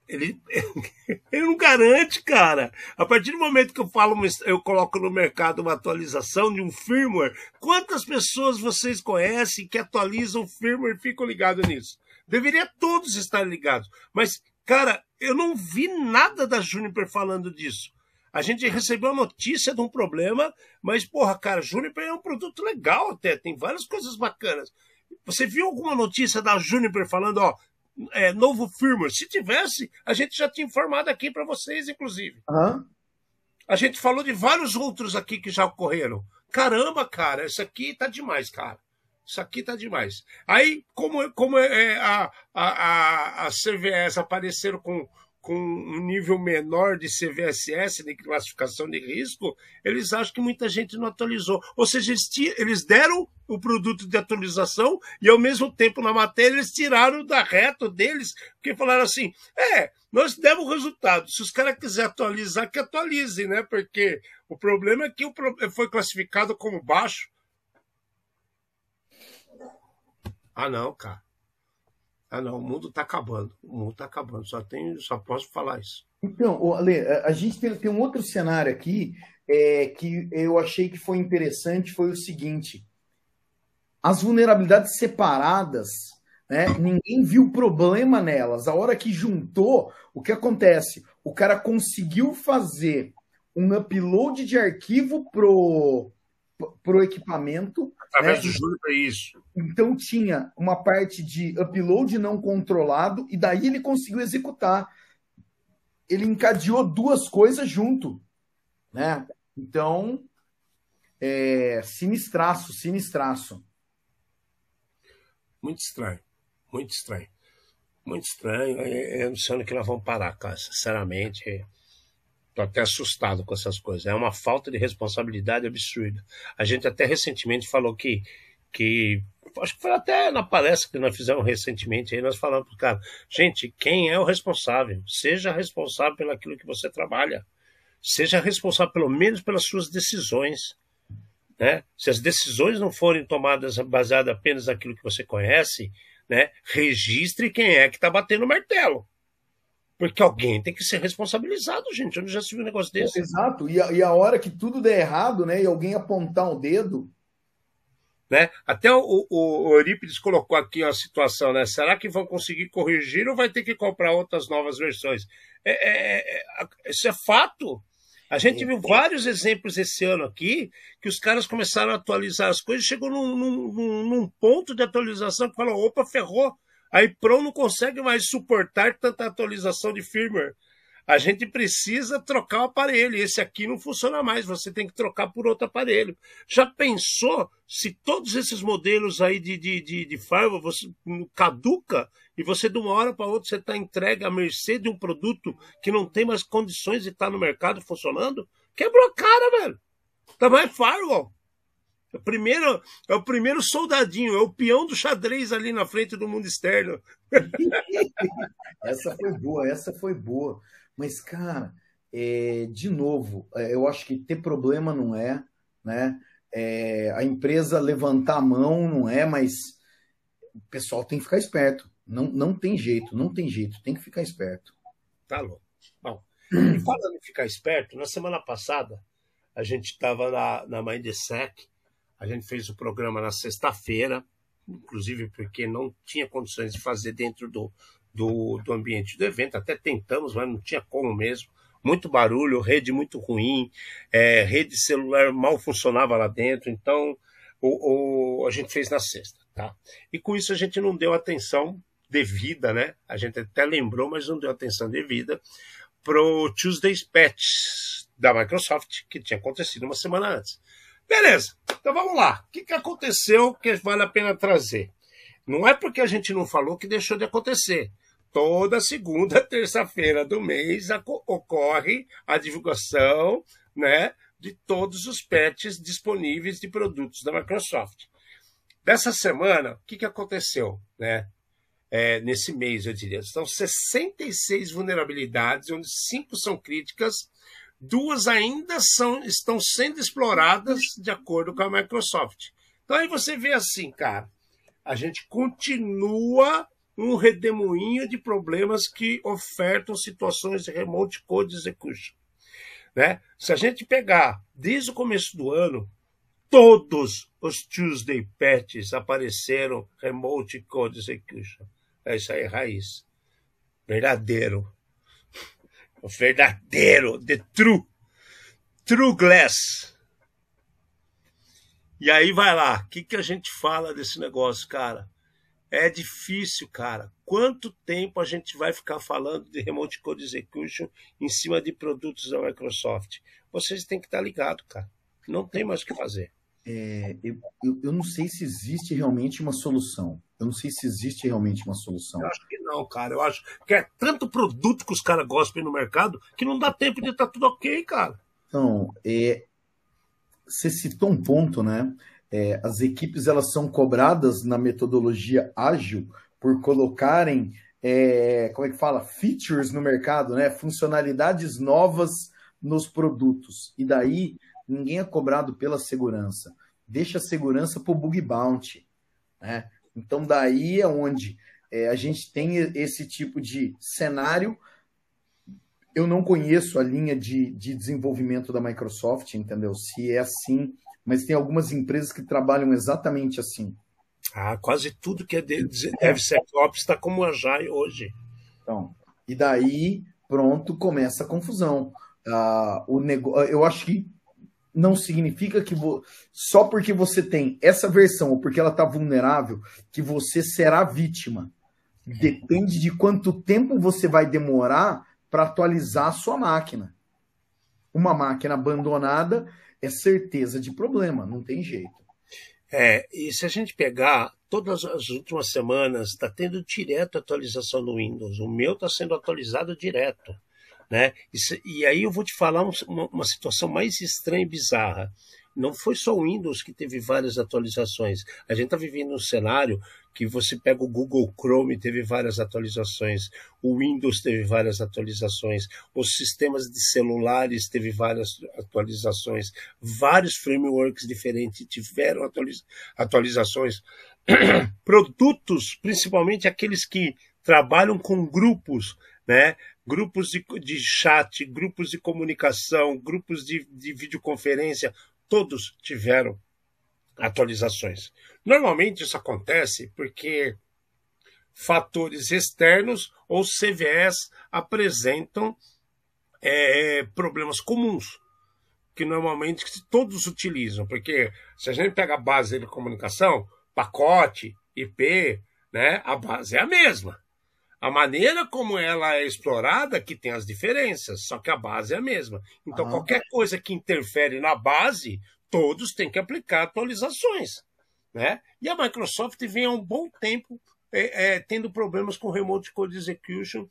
Ele, ele não garante, cara. A partir do momento que eu falo, eu coloco no mercado uma atualização de um firmware, quantas pessoas vocês conhecem que atualizam o firmware e ficam ligados nisso? Deveria todos estar ligados. Mas, cara, eu não vi nada da Juniper falando disso. A gente recebeu a notícia de um problema, mas, porra, cara, Juniper é um produto legal até, tem várias coisas bacanas. Você viu alguma notícia da Juniper falando, ó, é, novo firmware? Se tivesse, a gente já tinha informado aqui para vocês, inclusive. Uhum. A gente falou de vários outros aqui que já ocorreram. Caramba, cara, isso aqui tá demais, cara. Isso aqui tá demais. Aí, como, como é, a, a, a, a CVS apareceram com com um nível menor de CVSS, de classificação de risco, eles acham que muita gente não atualizou. Ou seja, eles, eles deram o produto de atualização e, ao mesmo tempo, na matéria, eles tiraram da reta deles, porque falaram assim: é, nós demos resultado. Se os caras quiserem atualizar, que atualizem, né? Porque o problema é que foi classificado como baixo. Ah, não, cara. Ah, não, o mundo está acabando. O mundo está acabando. Só, tenho, só posso falar isso. Então, Ale, a gente tem, tem um outro cenário aqui é, que eu achei que foi interessante, foi o seguinte. As vulnerabilidades separadas, né, ninguém viu problema nelas. A hora que juntou, o que acontece? O cara conseguiu fazer um upload de arquivo pro, pro equipamento. Através né? do Júlio para isso. Então tinha uma parte de upload não controlado, e daí ele conseguiu executar. Ele encadeou duas coisas junto. Né? Então, é, sinistraço, sinistraço. Muito estranho, muito estranho. Muito estranho. Eu não sei onde que nós vamos parar, cara. Sinceramente, estou até assustado com essas coisas. É uma falta de responsabilidade absurda. A gente até recentemente falou que, que acho que foi até na palestra que nós fizemos recentemente aí, nós falamos para o cara, gente, quem é o responsável? Seja responsável pelo aquilo que você trabalha. Seja responsável pelo menos pelas suas decisões. Né? Se as decisões não forem tomadas baseadas apenas naquilo que você conhece, né? registre quem é que está batendo o martelo. Porque alguém tem que ser responsabilizado, gente. Eu já se viu um negócio desse. Exato. E a, e a hora que tudo der errado, né? E alguém apontar um dedo. Né? Até o, o, o Eurípides colocou aqui a situação, né? Será que vão conseguir corrigir ou vai ter que comprar outras novas versões? É, é, é, é isso é fato. A gente viu vários exemplos esse ano aqui que os caras começaram a atualizar as coisas, chegou num, num, num ponto de atualização que falou: opa, ferrou. A Pro não consegue mais suportar tanta atualização de firmware. A gente precisa trocar o aparelho. Esse aqui não funciona mais, você tem que trocar por outro aparelho. Já pensou se todos esses modelos aí de, de, de, de firewall você caduca e você de uma hora para outra você está entregue à mercê de um produto que não tem mais condições de estar tá no mercado funcionando? Quebrou a cara, velho. Tá mais firewall. É o primeiro, é o primeiro soldadinho, é o peão do xadrez ali na frente do mundo externo. essa foi boa, essa foi boa. Mas, cara, é, de novo, é, eu acho que ter problema não é, né? É, a empresa levantar a mão não é, mas o pessoal tem que ficar esperto. Não, não tem jeito, não tem jeito, tem que ficar esperto. Tá louco. Bom, e falando em ficar esperto, na semana passada a gente estava na, na Mindsec, a gente fez o programa na sexta-feira, inclusive porque não tinha condições de fazer dentro do, do, do ambiente do evento, até tentamos, mas não tinha como mesmo muito barulho, rede muito ruim, é, rede celular mal funcionava lá dentro, então o, o, a gente fez na sexta, tá? E com isso a gente não deu atenção devida, né? A gente até lembrou, mas não deu atenção devida pro Tuesday's Patch da Microsoft, que tinha acontecido uma semana antes. Beleza, então vamos lá. O que, que aconteceu que vale a pena trazer? Não é porque a gente não falou que deixou de acontecer toda segunda, terça-feira do mês ocorre a divulgação né, de todos os patches disponíveis de produtos da Microsoft. Dessa semana, o que, que aconteceu? Né? É, nesse mês, eu diria. São 66 vulnerabilidades, onde cinco são críticas, duas ainda são, estão sendo exploradas de acordo com a Microsoft. Então aí você vê assim, cara, a gente continua um redemoinho de problemas que ofertam situações de remote code execution. Né? Se a gente pegar desde o começo do ano, todos os Tuesday patches apareceram remote code execution. É isso aí, raiz. Verdadeiro. O verdadeiro, the true. True glass. E aí vai lá, o que, que a gente fala desse negócio, cara? É difícil, cara. Quanto tempo a gente vai ficar falando de Remote Code Execution em cima de produtos da Microsoft? Vocês têm que estar ligados, cara. Não tem mais o que fazer. É, eu, eu, não sei se existe realmente uma solução. Eu não sei se existe realmente uma solução. Eu acho que não, cara. Eu acho que é tanto produto que os caras gostam no mercado que não dá tempo de estar tá tudo ok, cara. Então, é, você citou um ponto, né? é, as equipes elas são cobradas na metodologia ágil por colocarem, é, como é que fala, features no mercado, né? funcionalidades novas nos produtos. E daí ninguém é cobrado pela segurança. Deixa a segurança para o bug bounty. Né? Então daí é onde é, a gente tem esse tipo de cenário. Eu não conheço a linha de, de desenvolvimento da Microsoft, entendeu? Se é assim mas tem algumas empresas que trabalham exatamente assim. Ah, quase tudo que é de, DevSecOps está como a Jai hoje. Então, e daí, pronto, começa a confusão. uh, o negócio. Eu acho que não significa que vo... só porque você tem essa versão ou porque ela está vulnerável que você será vítima. Depende de quanto tempo você vai demorar para atualizar a sua máquina. Uma máquina abandonada é certeza de problema, não tem jeito. É, e se a gente pegar todas as últimas semanas, está tendo direto atualização no Windows. O meu está sendo atualizado direto. Né? E, e, aí eu vou te falar uma, uma situação mais estranha e bizarra não foi só o Windows que teve várias atualizações. A gente está vivendo um cenário que você pega o Google Chrome, teve várias atualizações, o Windows teve várias atualizações, os sistemas de celulares teve várias atualizações, vários frameworks diferentes tiveram atualiza atualizações. Produtos, principalmente aqueles que trabalham com grupos, né? Grupos de, de chat, grupos de comunicação, grupos de, de videoconferência, todos tiveram atualizações. Normalmente isso acontece porque fatores externos ou CVEs apresentam é, problemas comuns que normalmente todos utilizam, porque se a gente pega a base de comunicação, pacote, IP, né, a base é a mesma. A maneira como ela é explorada que tem as diferenças, só que a base é a mesma. Então, ah. qualquer coisa que interfere na base, todos têm que aplicar atualizações. Né? E a Microsoft vem há um bom tempo é, é, tendo problemas com Remote Code Execution.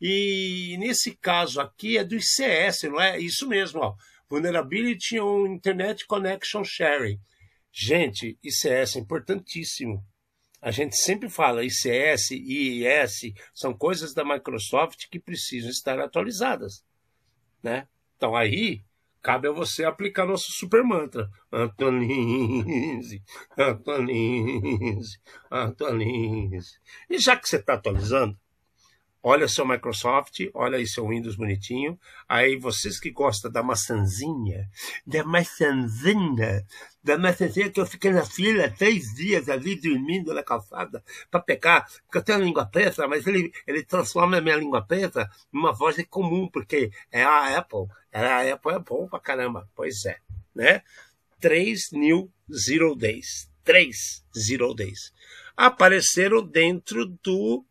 E nesse caso aqui é do ICS, não é? Isso mesmo, ó. Vulnerability on Internet Connection Sharing. Gente, ICS é importantíssimo. A gente sempre fala ICS, IIS, são coisas da Microsoft que precisam estar atualizadas. Né? Então aí cabe a você aplicar nosso super mantra. Atualize, atualize, atualize. E já que você está atualizando, olha seu Microsoft, olha aí seu Windows bonitinho. Aí vocês que gostam da maçãzinha, da maçãzinha, da maçãzinha que eu fiquei na fila três dias ali dormindo na calçada para pegar, porque eu tenho a língua preta, mas ele, ele transforma a minha língua preta numa voz comum, porque é a Apple. É a Apple é bom pra caramba. Pois é, né? Três New Zero Days. Três Zero Days. Apareceram dentro do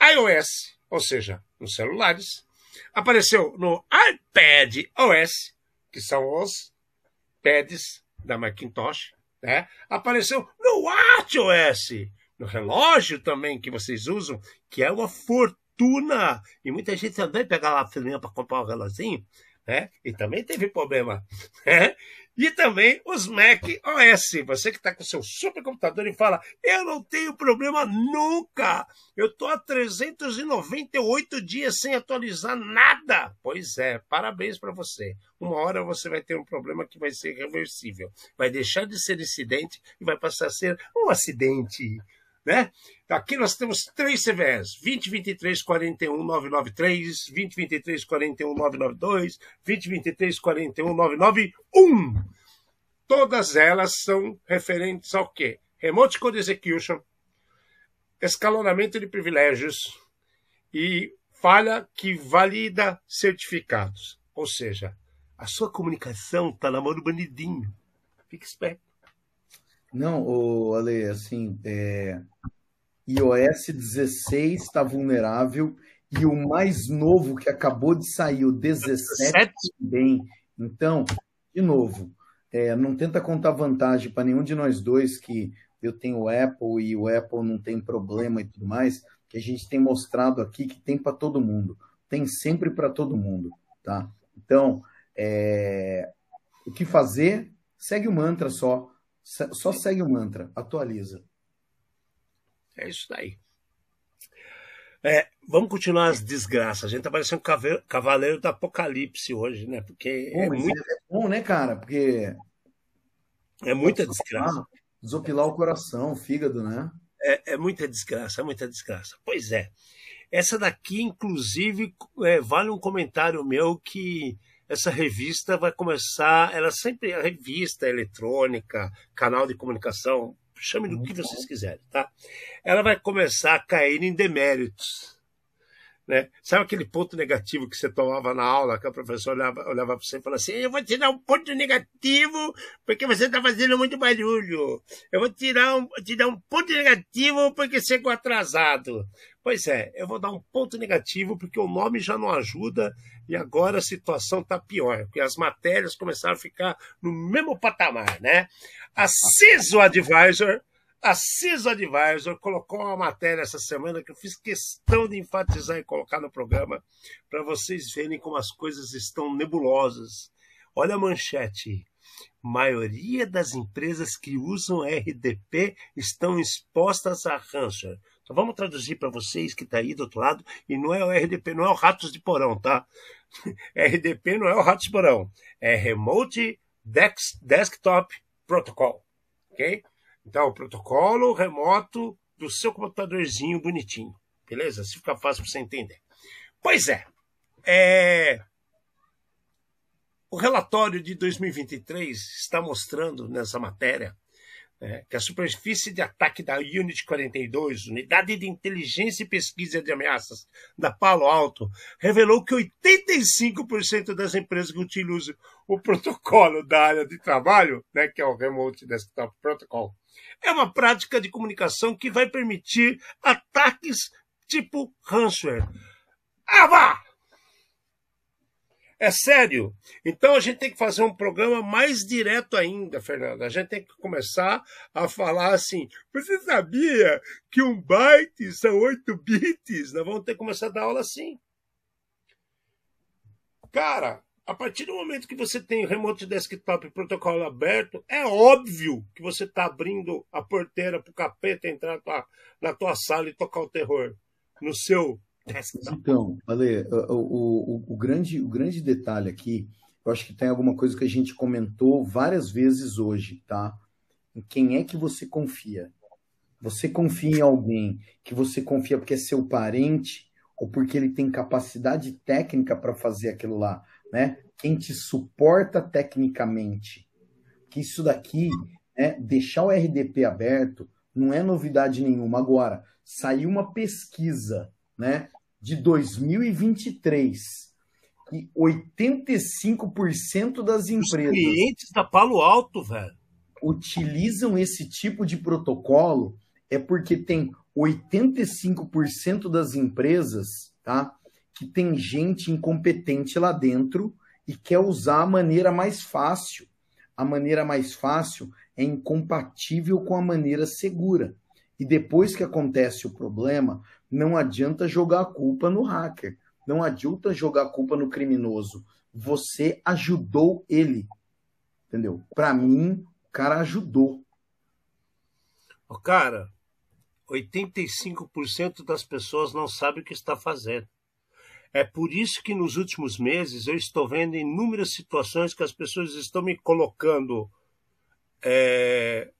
iOS ou seja, nos celulares. Apareceu no iPad OS, que são os pads da Macintosh. Né? Apareceu no WatchOS, no relógio também que vocês usam, que é uma fortuna. E muita gente também pega lá a filhinha para comprar o um reloginho, né? E também teve problema. Né? E também os Mac OS. Você que está com seu supercomputador e fala: Eu não tenho problema nunca. Eu estou há 398 dias sem atualizar nada. Pois é, parabéns para você. Uma hora você vai ter um problema que vai ser reversível. Vai deixar de ser incidente e vai passar a ser um acidente. Né? Aqui nós temos três CVEs: 2023 41 993, 2023 41 992, 2023 41 991. Todas elas são referentes ao quê? Remote Code Execution, escalonamento de privilégios e falha que valida certificados. Ou seja, a sua comunicação está na mão do bandidinho. Fique esperto. Não, o Ale, assim, é, iOS 16 está vulnerável e o mais novo que acabou de sair, o 17 também. Então, de novo, é, não tenta contar vantagem para nenhum de nós dois que eu tenho o Apple e o Apple não tem problema e tudo mais, que a gente tem mostrado aqui que tem para todo mundo, tem sempre para todo mundo, tá? Então, é, o que fazer? Segue o mantra só, só segue o mantra, atualiza. É isso daí. É, vamos continuar as desgraças. A gente tá parecendo um cavaleiro do apocalipse hoje, né? Porque bom, é muito é bom, né, cara? Porque é muita desgraça. Desopilar o coração, o fígado, né? É, é, muita desgraça, é muita desgraça. Pois é. Essa daqui, inclusive, é, vale um comentário meu que essa revista vai começar. Ela sempre é revista eletrônica, canal de comunicação, chame do que vocês quiserem, tá? Ela vai começar a cair em deméritos. Né? Sabe aquele ponto negativo que você tomava na aula, que a professora olhava, olhava para você e falava assim: Eu vou tirar um ponto negativo porque você está fazendo muito barulho. Eu vou tirar um, tirar um ponto negativo porque chegou atrasado. Pois é, eu vou dar um ponto negativo porque o nome já não ajuda e agora a situação está pior, porque as matérias começaram a ficar no mesmo patamar, né? A CISO Advisor a CISO Advisor colocou uma matéria essa semana que eu fiz questão de enfatizar e colocar no programa para vocês verem como as coisas estão nebulosas. Olha a manchete. Maioria das empresas que usam RDP estão expostas a ransomware. Então vamos traduzir para vocês que está aí do outro lado. E não é o RDP, não é o Ratos de Porão, tá? RDP não é o Ratos de Porão. É Remote Desktop Protocol. Ok? Então, o protocolo remoto do seu computadorzinho bonitinho. Beleza? Se fica fácil para você entender. Pois é, é. O relatório de 2023 está mostrando nessa matéria é, que a superfície de ataque da Unit 42, Unidade de Inteligência e Pesquisa de Ameaças da Palo Alto, revelou que 85% das empresas que utilizam o protocolo da área de trabalho, né, que é o Remote Desktop Protocol, é uma prática de comunicação que vai permitir ataques tipo ransomware. Ah! É sério. Então a gente tem que fazer um programa mais direto ainda, Fernanda. A gente tem que começar a falar assim: você sabia que um byte são 8 bits? Nós vamos ter que começar a dar aula assim. Cara, a partir do momento que você tem remote desktop protocolo aberto, é óbvio que você está abrindo a porteira para o capeta entrar na tua sala e tocar o terror no seu então, Ale, o, o, o, grande, o grande detalhe aqui, eu acho que tem alguma coisa que a gente comentou várias vezes hoje, tá? Em quem é que você confia? Você confia em alguém que você confia porque é seu parente ou porque ele tem capacidade técnica para fazer aquilo lá, né? Quem te suporta tecnicamente. Que isso daqui, né, deixar o RDP aberto não é novidade nenhuma. Agora, saiu uma pesquisa né, de 2023 e 85% das empresas. Os clientes da Palo Alto, velho. Utilizam esse tipo de protocolo é porque tem 85% das empresas, tá? Que tem gente incompetente lá dentro e quer usar a maneira mais fácil. A maneira mais fácil é incompatível com a maneira segura. E depois que acontece o problema, não adianta jogar a culpa no hacker. Não adianta jogar a culpa no criminoso. Você ajudou ele. Entendeu? Para mim, o cara ajudou. O cara, 85% das pessoas não sabem o que está fazendo. É por isso que nos últimos meses eu estou vendo inúmeras situações que as pessoas estão me colocando é,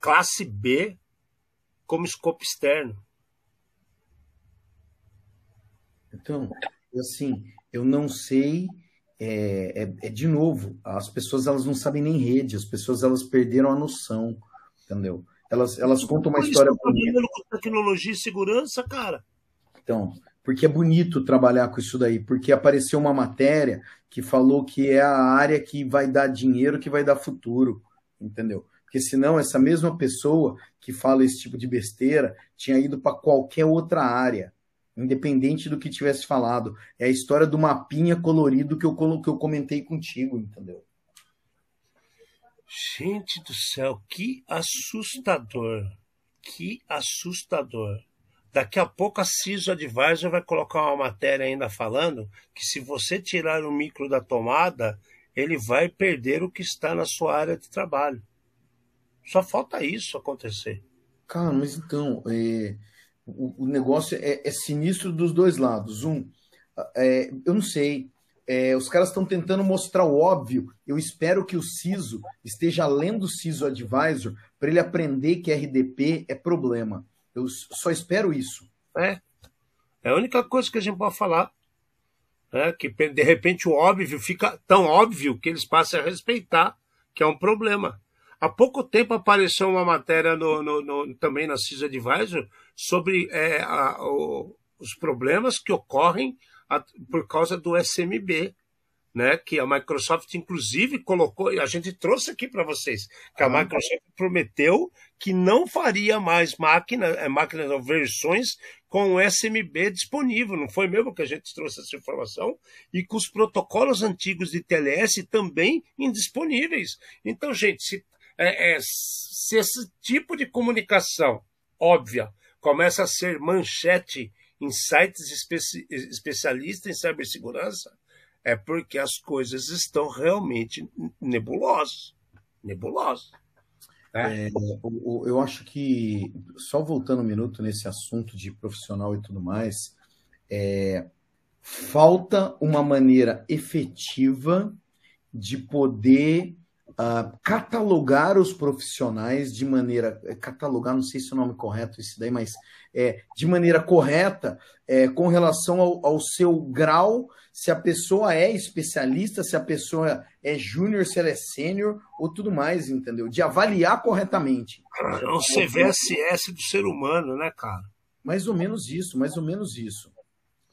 classe B como escopo externo. Então, assim, eu não sei. É, é, é, de novo, as pessoas elas não sabem nem rede, as pessoas elas perderam a noção, entendeu? Elas, elas contam uma história bonita. com tecnologia e segurança, cara. Então, porque é bonito trabalhar com isso daí, porque apareceu uma matéria que falou que é a área que vai dar dinheiro, que vai dar futuro, entendeu? Porque senão essa mesma pessoa que fala esse tipo de besteira tinha ido para qualquer outra área, independente do que tivesse falado. É a história do mapinha colorido que eu, que eu comentei contigo, entendeu? Gente do céu, que assustador. Que assustador. Daqui a pouco a CISO Advisor vai colocar uma matéria ainda falando que se você tirar o micro da tomada, ele vai perder o que está na sua área de trabalho. Só falta isso acontecer. Cara, mas então, é, o, negócio é, é, sinistro dos dois lados. Um, é, eu não sei, é, os caras estão tentando mostrar o óbvio. Eu espero que o CISO esteja lendo o CISO Advisor para ele aprender que RDP é problema. Eu só espero isso. É. É a única coisa que a gente pode falar. É que de repente o óbvio fica tão óbvio que eles passam a respeitar que é um problema. Há pouco tempo apareceu uma matéria no, no, no também na CISO Advisor sobre é, a, o, os problemas que ocorrem por causa do SMB, né, que a Microsoft inclusive colocou, e a gente trouxe aqui para vocês, que a Microsoft prometeu que não faria mais máquina, é, máquinas ou versões com o SMB disponível, não foi mesmo que a gente trouxe essa informação? E com os protocolos antigos de TLS também indisponíveis. Então, gente, se, é, é, se esse tipo de comunicação óbvia começa a ser manchete em sites especi especialistas em cibersegurança, é porque as coisas estão realmente nebulosas. Nebulosas. É, eu acho que, só voltando um minuto nesse assunto de profissional e tudo mais, é, falta uma maneira efetiva de poder uh, catalogar os profissionais de maneira. É, catalogar, não sei se é o nome correto isso daí, mas é, de maneira correta é, com relação ao, ao, seu grau, se a pessoa é especialista, se a pessoa é júnior, se ela é sênior ou tudo mais, entendeu? De avaliar corretamente. É o CVSS do ser humano, né, cara? Mais ou menos isso, mais ou menos isso.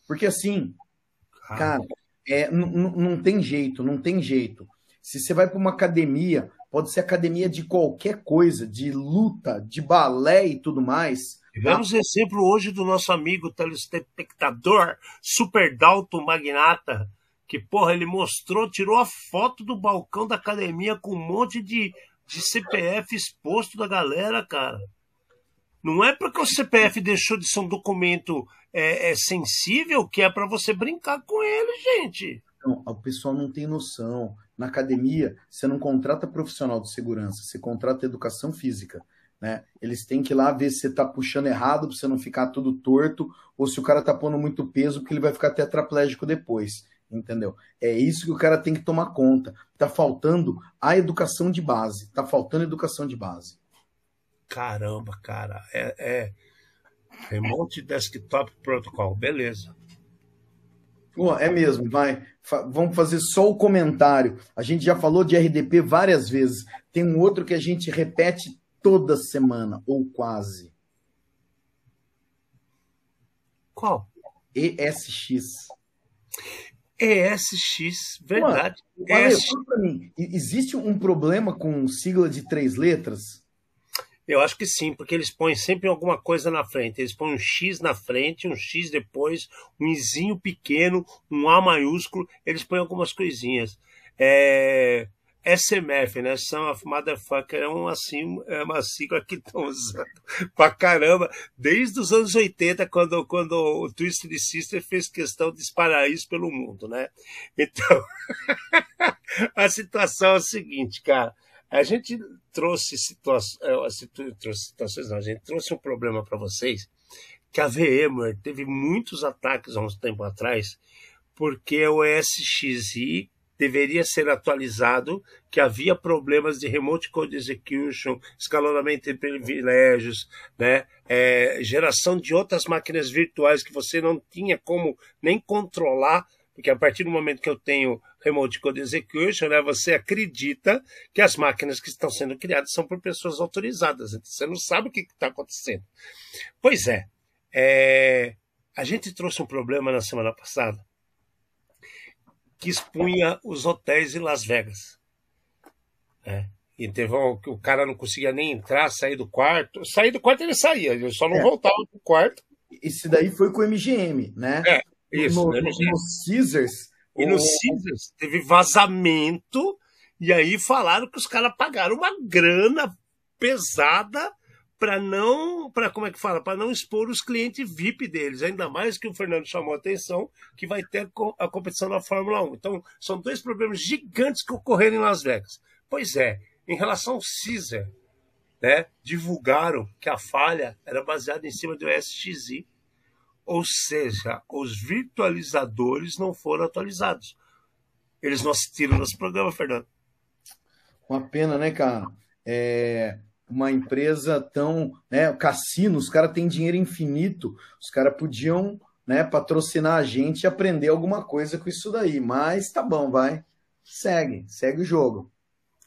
Porque assim, cara, é, não tem jeito, não tem jeito. Se você vai para uma academia, pode ser academia de qualquer coisa, de luta, de balé e tudo mais. Tivemos exemplo hoje do nosso amigo telespectador, Super Dalton Magnata, que, porra, ele mostrou, tirou a foto do balcão da academia com um monte de, de CPF exposto da galera, cara. Não é porque o CPF deixou de ser um documento é, é sensível que é para você brincar com ele, gente. Não, o pessoal não tem noção. Na academia, você não contrata profissional de segurança, você contrata educação física. Né? Eles têm que ir lá ver se você está puxando errado para você não ficar tudo torto, ou se o cara está pondo muito peso, porque ele vai ficar tetraplégico depois. Entendeu? É isso que o cara tem que tomar conta. Tá faltando a educação de base. Tá faltando educação de base. Caramba, cara. É, é... Remote Desktop Protocol. Beleza. É mesmo, vai. vamos fazer só o comentário. A gente já falou de RDP várias vezes. Tem um outro que a gente repete toda semana, ou quase. Qual? ESX. ESX, verdade. Mano, ESX. mim, existe um problema com sigla de três letras? Eu acho que sim, porque eles põem sempre alguma coisa na frente. Eles põem um X na frente, um X depois, um Izinho pequeno, um A maiúsculo, eles põem algumas coisinhas. É... SMF, né? Son of Motherfucker, é, assim, é uma sigla que estão usando pra caramba, desde os anos 80, quando, quando o Twisted Sister fez questão de espalhar isso pelo mundo, né? Então, a situação é a seguinte, cara. A gente trouxe, situa é, trouxe situações, não, a gente trouxe um problema para vocês, que a VMware teve muitos ataques há uns tempo atrás, porque o SXI deveria ser atualizado, que havia problemas de remote code execution, escalonamento de privilégios, né, é, geração de outras máquinas virtuais que você não tinha como nem controlar, porque a partir do momento que eu tenho Remote Code Execution, né, você acredita que as máquinas que estão sendo criadas são por pessoas autorizadas. Então, você não sabe o que está acontecendo. Pois é, é, a gente trouxe um problema na semana passada que expunha os hotéis em Las Vegas. É. E teve um, o cara não conseguia nem entrar, sair do quarto. Sair do quarto ele saía, ele só não é. voltava pro quarto. Esse daí foi com o MGM, né? É, isso. No, no, no Caesars, e no Caesars teve vazamento, e aí falaram que os caras pagaram uma grana pesada para não, para como é que fala, para não expor os clientes VIP deles, ainda mais que o Fernando chamou a atenção que vai ter a competição na Fórmula 1. Então, são dois problemas gigantes que ocorreram em Las Vegas. Pois é, em relação ao Caesar, né, divulgaram que a falha era baseada em cima do SXI ou seja, os virtualizadores não foram atualizados. Eles não assistiram nosso programa, Fernando. Uma pena, né, cara? É uma empresa tão. Né, cassino, os caras têm dinheiro infinito, os caras podiam né, patrocinar a gente e aprender alguma coisa com isso daí. Mas tá bom, vai. Segue, segue o jogo.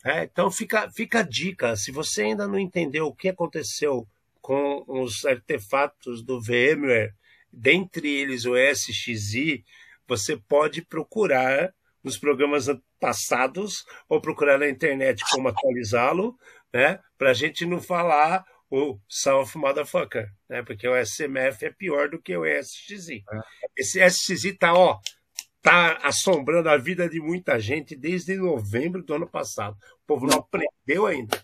É, então fica, fica a dica. Se você ainda não entendeu o que aconteceu com os artefatos do VMware dentre eles o SXI, você pode procurar nos programas passados ou procurar na internet como atualizá-lo, né? Para a gente não falar o South Motherfucker, né? Porque o SMF é pior do que o SXI. É. Esse SXI tá, ó, tá assombrando a vida de muita gente desde novembro do ano passado. O povo não aprendeu ainda.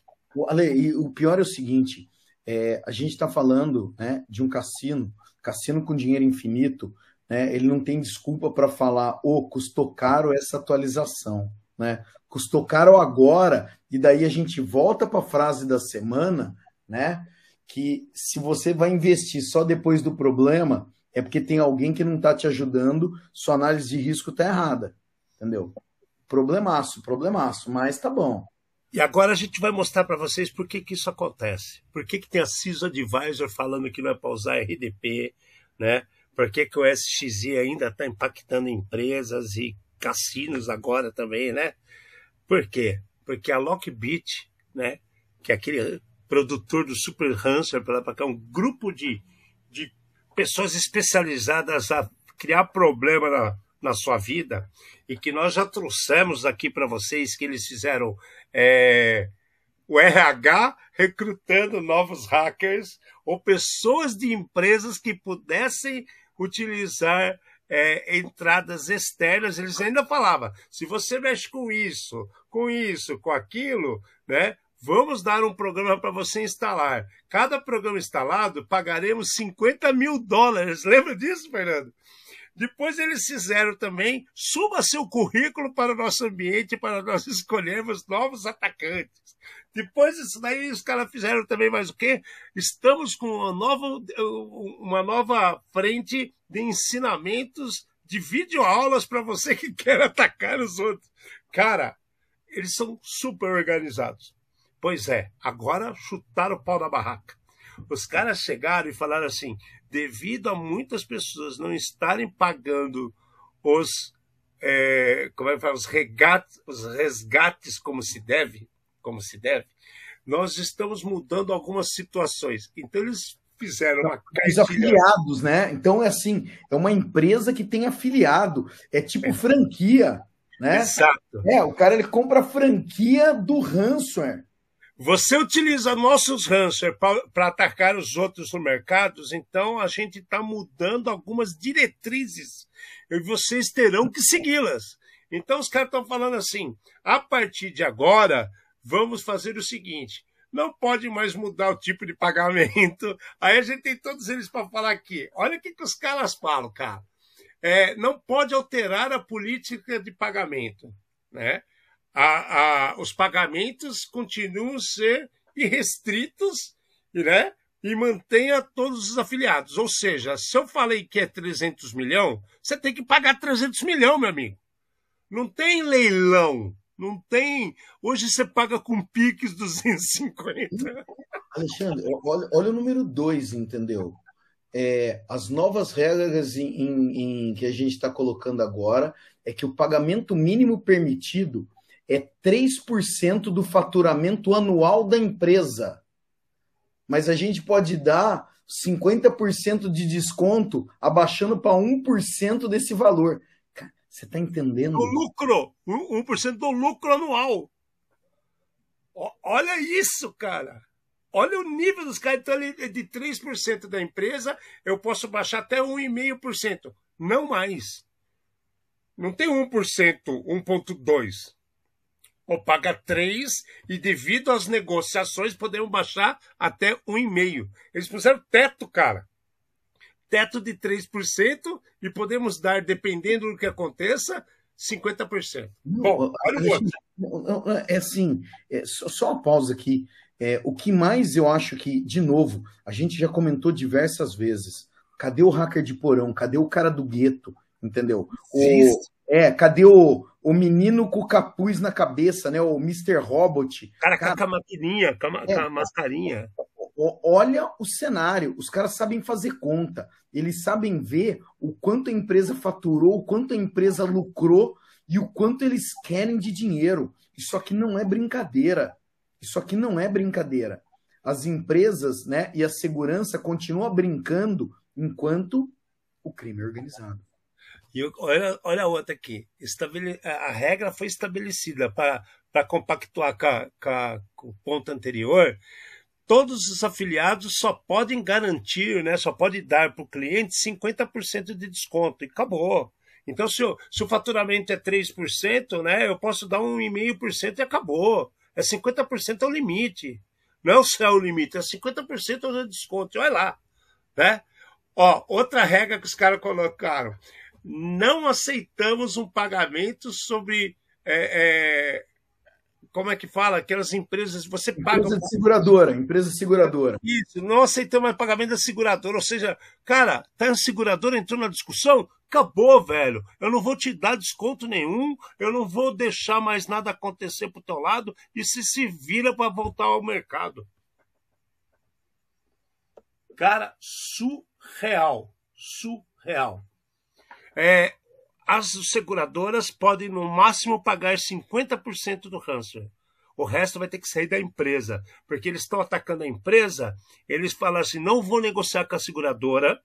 Ale, e o pior é o seguinte: é, a gente está falando né, de um cassino, cassino com dinheiro infinito, né, ele não tem desculpa para falar, ô, oh, custou caro essa atualização, né? Custou caro agora, e daí a gente volta para a frase da semana, né? Que se você vai investir só depois do problema, é porque tem alguém que não está te ajudando, sua análise de risco está errada. Entendeu? Problemaço, problemaço, mas tá bom. E agora a gente vai mostrar para vocês por que, que isso acontece. Por que, que tem a CISO Advisor falando que não é para usar RDP, né? Por que, que o SXI ainda está impactando empresas e cassinos agora também, né? Por quê? Porque a Lockbit, né? Que é aquele produtor do Super Hanser, para cá, um grupo de, de pessoas especializadas a criar problema na, na sua vida e que nós já trouxemos aqui para vocês que eles fizeram é, o RH recrutando novos hackers ou pessoas de empresas que pudessem utilizar é, entradas externas. Eles ainda falavam: se você mexe com isso, com isso, com aquilo, né? Vamos dar um programa para você instalar. Cada programa instalado pagaremos 50 mil dólares. Lembra disso, Fernando? Depois eles fizeram também, suba seu currículo para o nosso ambiente para nós escolhermos novos atacantes. Depois disso daí, os caras fizeram também mais o quê? Estamos com uma nova, uma nova frente de ensinamentos de videoaulas para você que quer atacar os outros. Cara, eles são super organizados. Pois é, agora chutaram o pau da barraca. Os caras chegaram e falaram assim: devido a muitas pessoas não estarem pagando os, é, como é que fala, os, regates, os resgates como se deve, como se deve, nós estamos mudando algumas situações. Então eles fizeram uma Os afiliados, né? Então é assim, é uma empresa que tem afiliado, é tipo é. franquia, né? Exato. É, o cara ele compra a franquia do ransomware. Você utiliza nossos ransomware para atacar os outros no mercado, então a gente está mudando algumas diretrizes e vocês terão que segui-las. Então os caras estão falando assim: a partir de agora, vamos fazer o seguinte: não pode mais mudar o tipo de pagamento. Aí a gente tem todos eles para falar aqui. Olha o que, que os caras falam, cara. É, não pode alterar a política de pagamento, né? A, a, os pagamentos continuam a ser irrestritos né, e mantenha todos os afiliados. Ou seja, se eu falei que é 300 milhões, você tem que pagar 300 milhões, meu amigo. Não tem leilão. Não tem. Hoje você paga com piques 250. Alexandre, olha, olha o número 2, entendeu? É, as novas regras em, em, em que a gente está colocando agora é que o pagamento mínimo permitido é 3% do faturamento anual da empresa. Mas a gente pode dar 50% de desconto abaixando para 1% desse valor. você está entendendo? O lucro! 1% do lucro anual. Olha isso, cara! Olha o nível dos caras. Então, de 3% da empresa, eu posso baixar até 1,5%. Não mais. Não tem 1%, 1,2% ou paga 3 e devido às negociações podemos baixar até 1,5. Eles puseram teto, cara. Teto de 3% e podemos dar, dependendo do que aconteça, 50%. Bom, olha o outro. É assim, é, só uma pausa aqui. É, o que mais eu acho que, de novo, a gente já comentou diversas vezes. Cadê o hacker de porão? Cadê o cara do gueto? Entendeu? O, é, cadê o, o menino com o capuz na cabeça, né? O Mr. Robot. Cara, cara com a maquininha, com a, é, com a mascarinha. Olha o cenário, os caras sabem fazer conta, eles sabem ver o quanto a empresa faturou, o quanto a empresa lucrou e o quanto eles querem de dinheiro. Isso aqui não é brincadeira. Isso aqui não é brincadeira. As empresas né, e a segurança continuam brincando enquanto o crime organizado. E olha, olha a outra aqui. Estabele... A regra foi estabelecida para compactuar com, com, com o ponto anterior. Todos os afiliados só podem garantir, né, só pode dar para o cliente 50% de desconto. E acabou. Então, se o, se o faturamento é 3%, né, eu posso dar 1,5% e acabou. É 50% é o limite. Não é o céu limite, é 50% do desconto. Olha lá. Né? Ó, outra regra que os caras colocaram não aceitamos um pagamento sobre. É, é, como é que fala? Aquelas empresas. Você empresa paga. Empresa seguradora, empresa seguradora. Isso, não aceitamos mais pagamento da seguradora. Ou seja, cara, tá a seguradora entrou na discussão? Acabou, velho. Eu não vou te dar desconto nenhum, eu não vou deixar mais nada acontecer pro teu lado e se se vira para voltar ao mercado. Cara, surreal. Surreal é, as seguradoras podem no máximo pagar 50% do ransomware. O resto vai ter que sair da empresa, porque eles estão atacando a empresa. Eles falam assim: não vou negociar com a seguradora.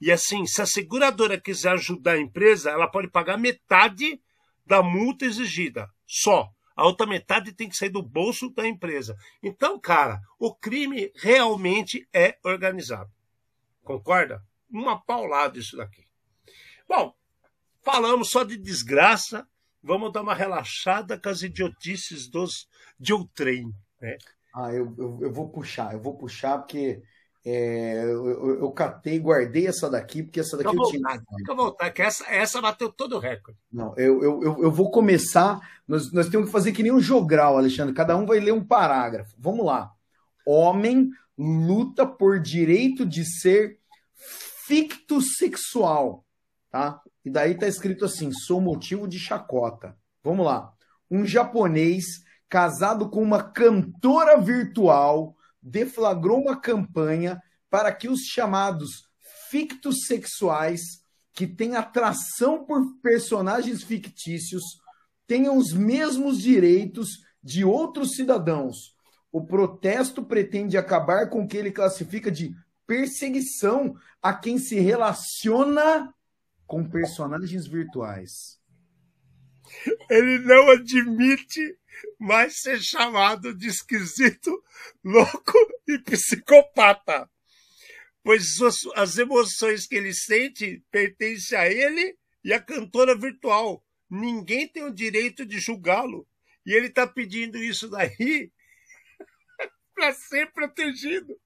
E assim, se a seguradora quiser ajudar a empresa, ela pode pagar metade da multa exigida, só. A outra metade tem que sair do bolso da empresa. Então, cara, o crime realmente é organizado. Concorda? Uma paulada isso daqui. Bom, falamos só de desgraça, vamos dar uma relaxada com as idiotices dos de outrem. Né? Ah, eu, eu, eu, vou puxar, eu vou puxar porque é, eu, eu, catei, guardei essa daqui, porque essa daqui fica eu tinha. Fica voltar, que essa, essa bateu todo o recorde. Não, eu, eu, eu, vou começar. Nós, nós temos que fazer que nem um jogral, Alexandre. Cada um vai ler um parágrafo. Vamos lá. Homem luta por direito de ser fictosexual tá? E daí tá escrito assim: sou motivo de chacota. Vamos lá. Um japonês casado com uma cantora virtual deflagrou uma campanha para que os chamados fictos sexuais que têm atração por personagens fictícios tenham os mesmos direitos de outros cidadãos. O protesto pretende acabar com o que ele classifica de perseguição a quem se relaciona com personagens virtuais. Ele não admite mais ser chamado de esquisito, louco e psicopata, pois as emoções que ele sente pertencem a ele e à cantora virtual. Ninguém tem o direito de julgá-lo. E ele está pedindo isso daí para ser protegido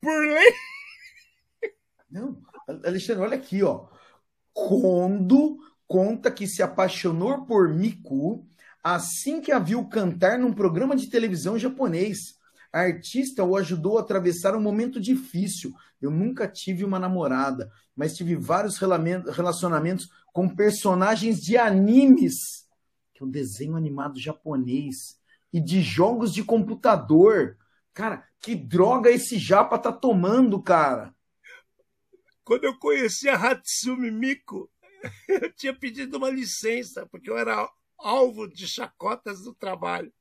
por lei. Não, Alexandre, olha aqui, ó. Kondo conta que se apaixonou por Miku assim que a viu cantar num programa de televisão japonês. A artista o ajudou a atravessar um momento difícil. Eu nunca tive uma namorada, mas tive vários relacionamentos com personagens de animes, que é um desenho animado japonês, e de jogos de computador. Cara, que droga esse japa tá tomando, cara? Quando eu conheci a Hatsumi Miko, eu tinha pedido uma licença, porque eu era alvo de chacotas do trabalho.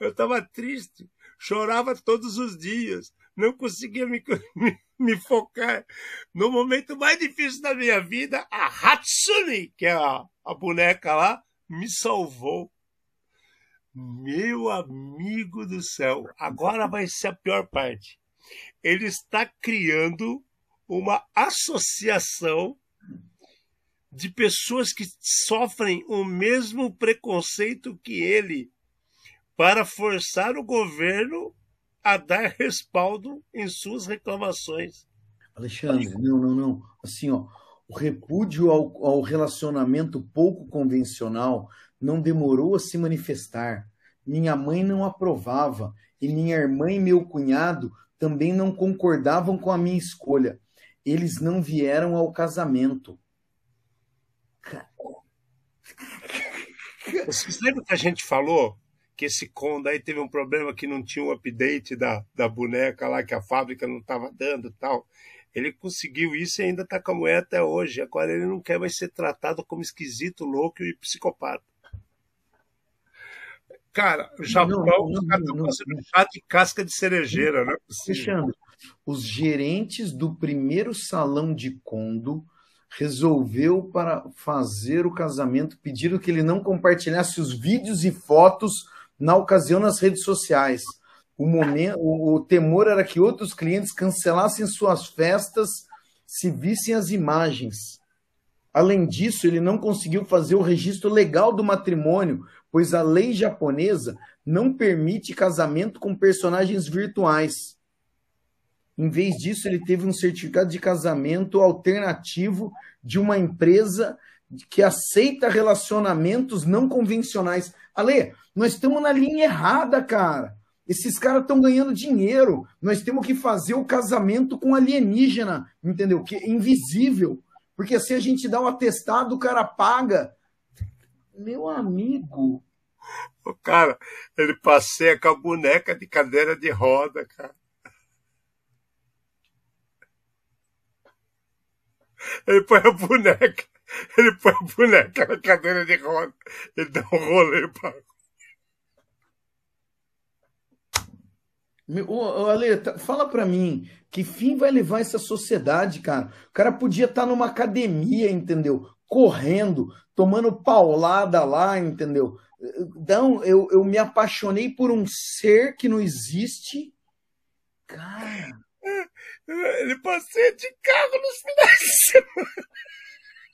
Eu estava triste, chorava todos os dias, não conseguia me, me, me, focar. No momento mais difícil da minha vida, a Hatsumi, que é a, a boneca lá, me salvou. Meu amigo do céu, agora vai ser a pior parte. Ele está criando uma associação de pessoas que sofrem o mesmo preconceito que ele para forçar o governo a dar respaldo em suas reclamações. Alexandre, não, não, não. Assim, ó, o repúdio ao, ao relacionamento pouco convencional não demorou a se manifestar. Minha mãe não aprovava e minha irmã e meu cunhado também não concordavam com a minha escolha eles não vieram ao casamento. Vocês lembram que a gente falou que esse Conda aí teve um problema que não tinha um update da, da boneca lá, que a fábrica não estava dando tal. Ele conseguiu isso e ainda está com a mulher até hoje. Agora ele não quer mais ser tratado como esquisito, louco e psicopata. Cara, o Japão, caras estão fazendo chá de casca de cerejeira, não é possível. Alexandre, os gerentes do primeiro salão de Kondo resolveu para fazer o casamento, pediram que ele não compartilhasse os vídeos e fotos na ocasião nas redes sociais. O, momento, o, o temor era que outros clientes cancelassem suas festas se vissem as imagens. Além disso, ele não conseguiu fazer o registro legal do matrimônio, pois a lei japonesa não permite casamento com personagens virtuais. Em vez disso, ele teve um certificado de casamento alternativo de uma empresa que aceita relacionamentos não convencionais. Ale, nós estamos na linha errada, cara. Esses caras estão ganhando dinheiro. Nós temos que fazer o casamento com alienígena, entendeu? Que é invisível. Porque assim a gente dá um atestado, o cara paga. Meu amigo. O cara, ele passeia com a boneca de cadeira de roda, cara. Ele põe a boneca, ele põe a boneca na cadeira de roda e dá um rolê para. Ô, Ale, tá, fala para mim, que fim vai levar essa sociedade, cara? O cara podia estar tá numa academia, entendeu? Correndo, tomando paulada lá, entendeu? Então, eu, eu me apaixonei por um ser que não existe. Cara. Ele passeia de carro nos finais de semana.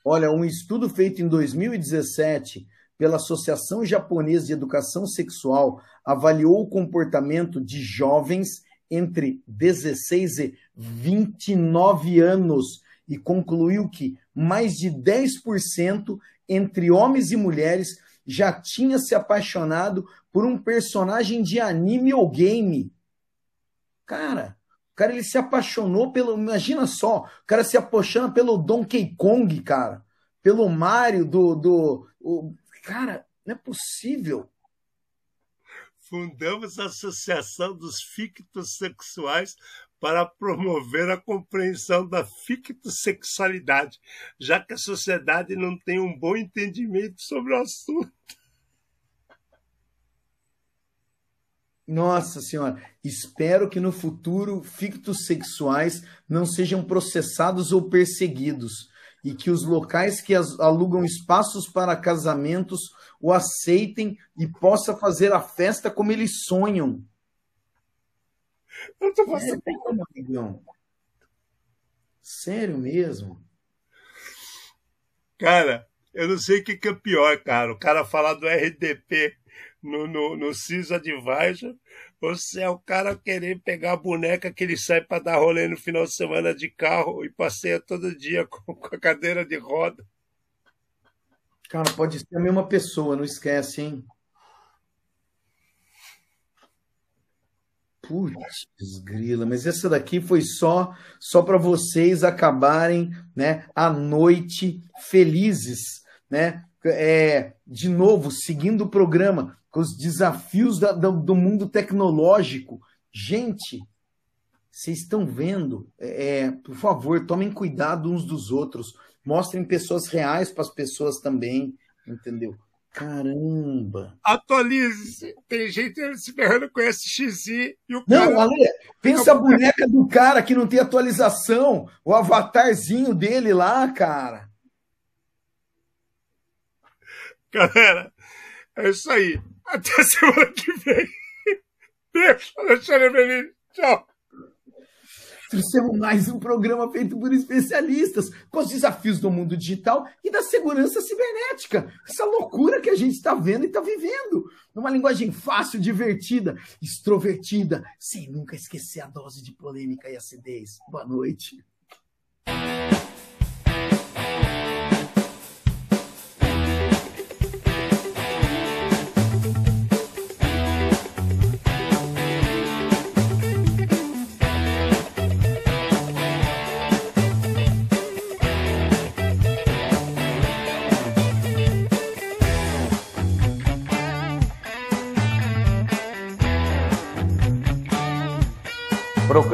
Olha, um estudo feito em 2017 pela Associação Japonesa de Educação Sexual avaliou o comportamento de jovens entre 16 e 29 anos e concluiu que mais de 10% entre homens e mulheres já tinha se apaixonado por um personagem de anime ou game. Cara, cara, ele se apaixonou pelo. Imagina só, o cara se apaixona pelo Donkey Kong, cara. Pelo Mario do. do o, cara, não é possível. Fundamos a Associação dos Fictossexuais para promover a compreensão da fictossexualidade, já que a sociedade não tem um bom entendimento sobre o assunto. Nossa Senhora, espero que no futuro fictos sexuais não sejam processados ou perseguidos e que os locais que alugam espaços para casamentos o aceitem e possa fazer a festa como eles sonham. Eu tô passando. É, Sério mesmo? Cara, eu não sei o que, que é pior, cara. O cara falar do RDP no, no, no Advisor, você é o cara querer pegar a boneca que ele sai para dar rolê no final de semana de carro e passeia todo dia com, com a cadeira de roda. Cara, pode ser a mesma pessoa, não esquece, hein? Putz, grila, mas essa daqui foi só só para vocês acabarem, né, a noite felizes, né? É, de novo, seguindo o programa, com os desafios da, do, do, mundo tecnológico. Gente, vocês estão vendo? É, é, por favor, tomem cuidado uns dos outros. Mostrem pessoas reais para as pessoas também, entendeu? Caramba! Atualize-se. Tem gente se ferrando com SXI e o Não, cara... Ale, pensa a boneca do cara que não tem atualização. O avatarzinho dele lá, cara. Galera, é isso aí. Até semana que vem. Beijo, Alexandre Benini. Tchau. Trouxemos mais um programa feito por especialistas com os desafios do mundo digital e da segurança cibernética. Essa loucura que a gente está vendo e está vivendo. Numa linguagem fácil, divertida, extrovertida, sem nunca esquecer a dose de polêmica e acidez. Boa noite.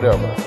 Programa Edzone.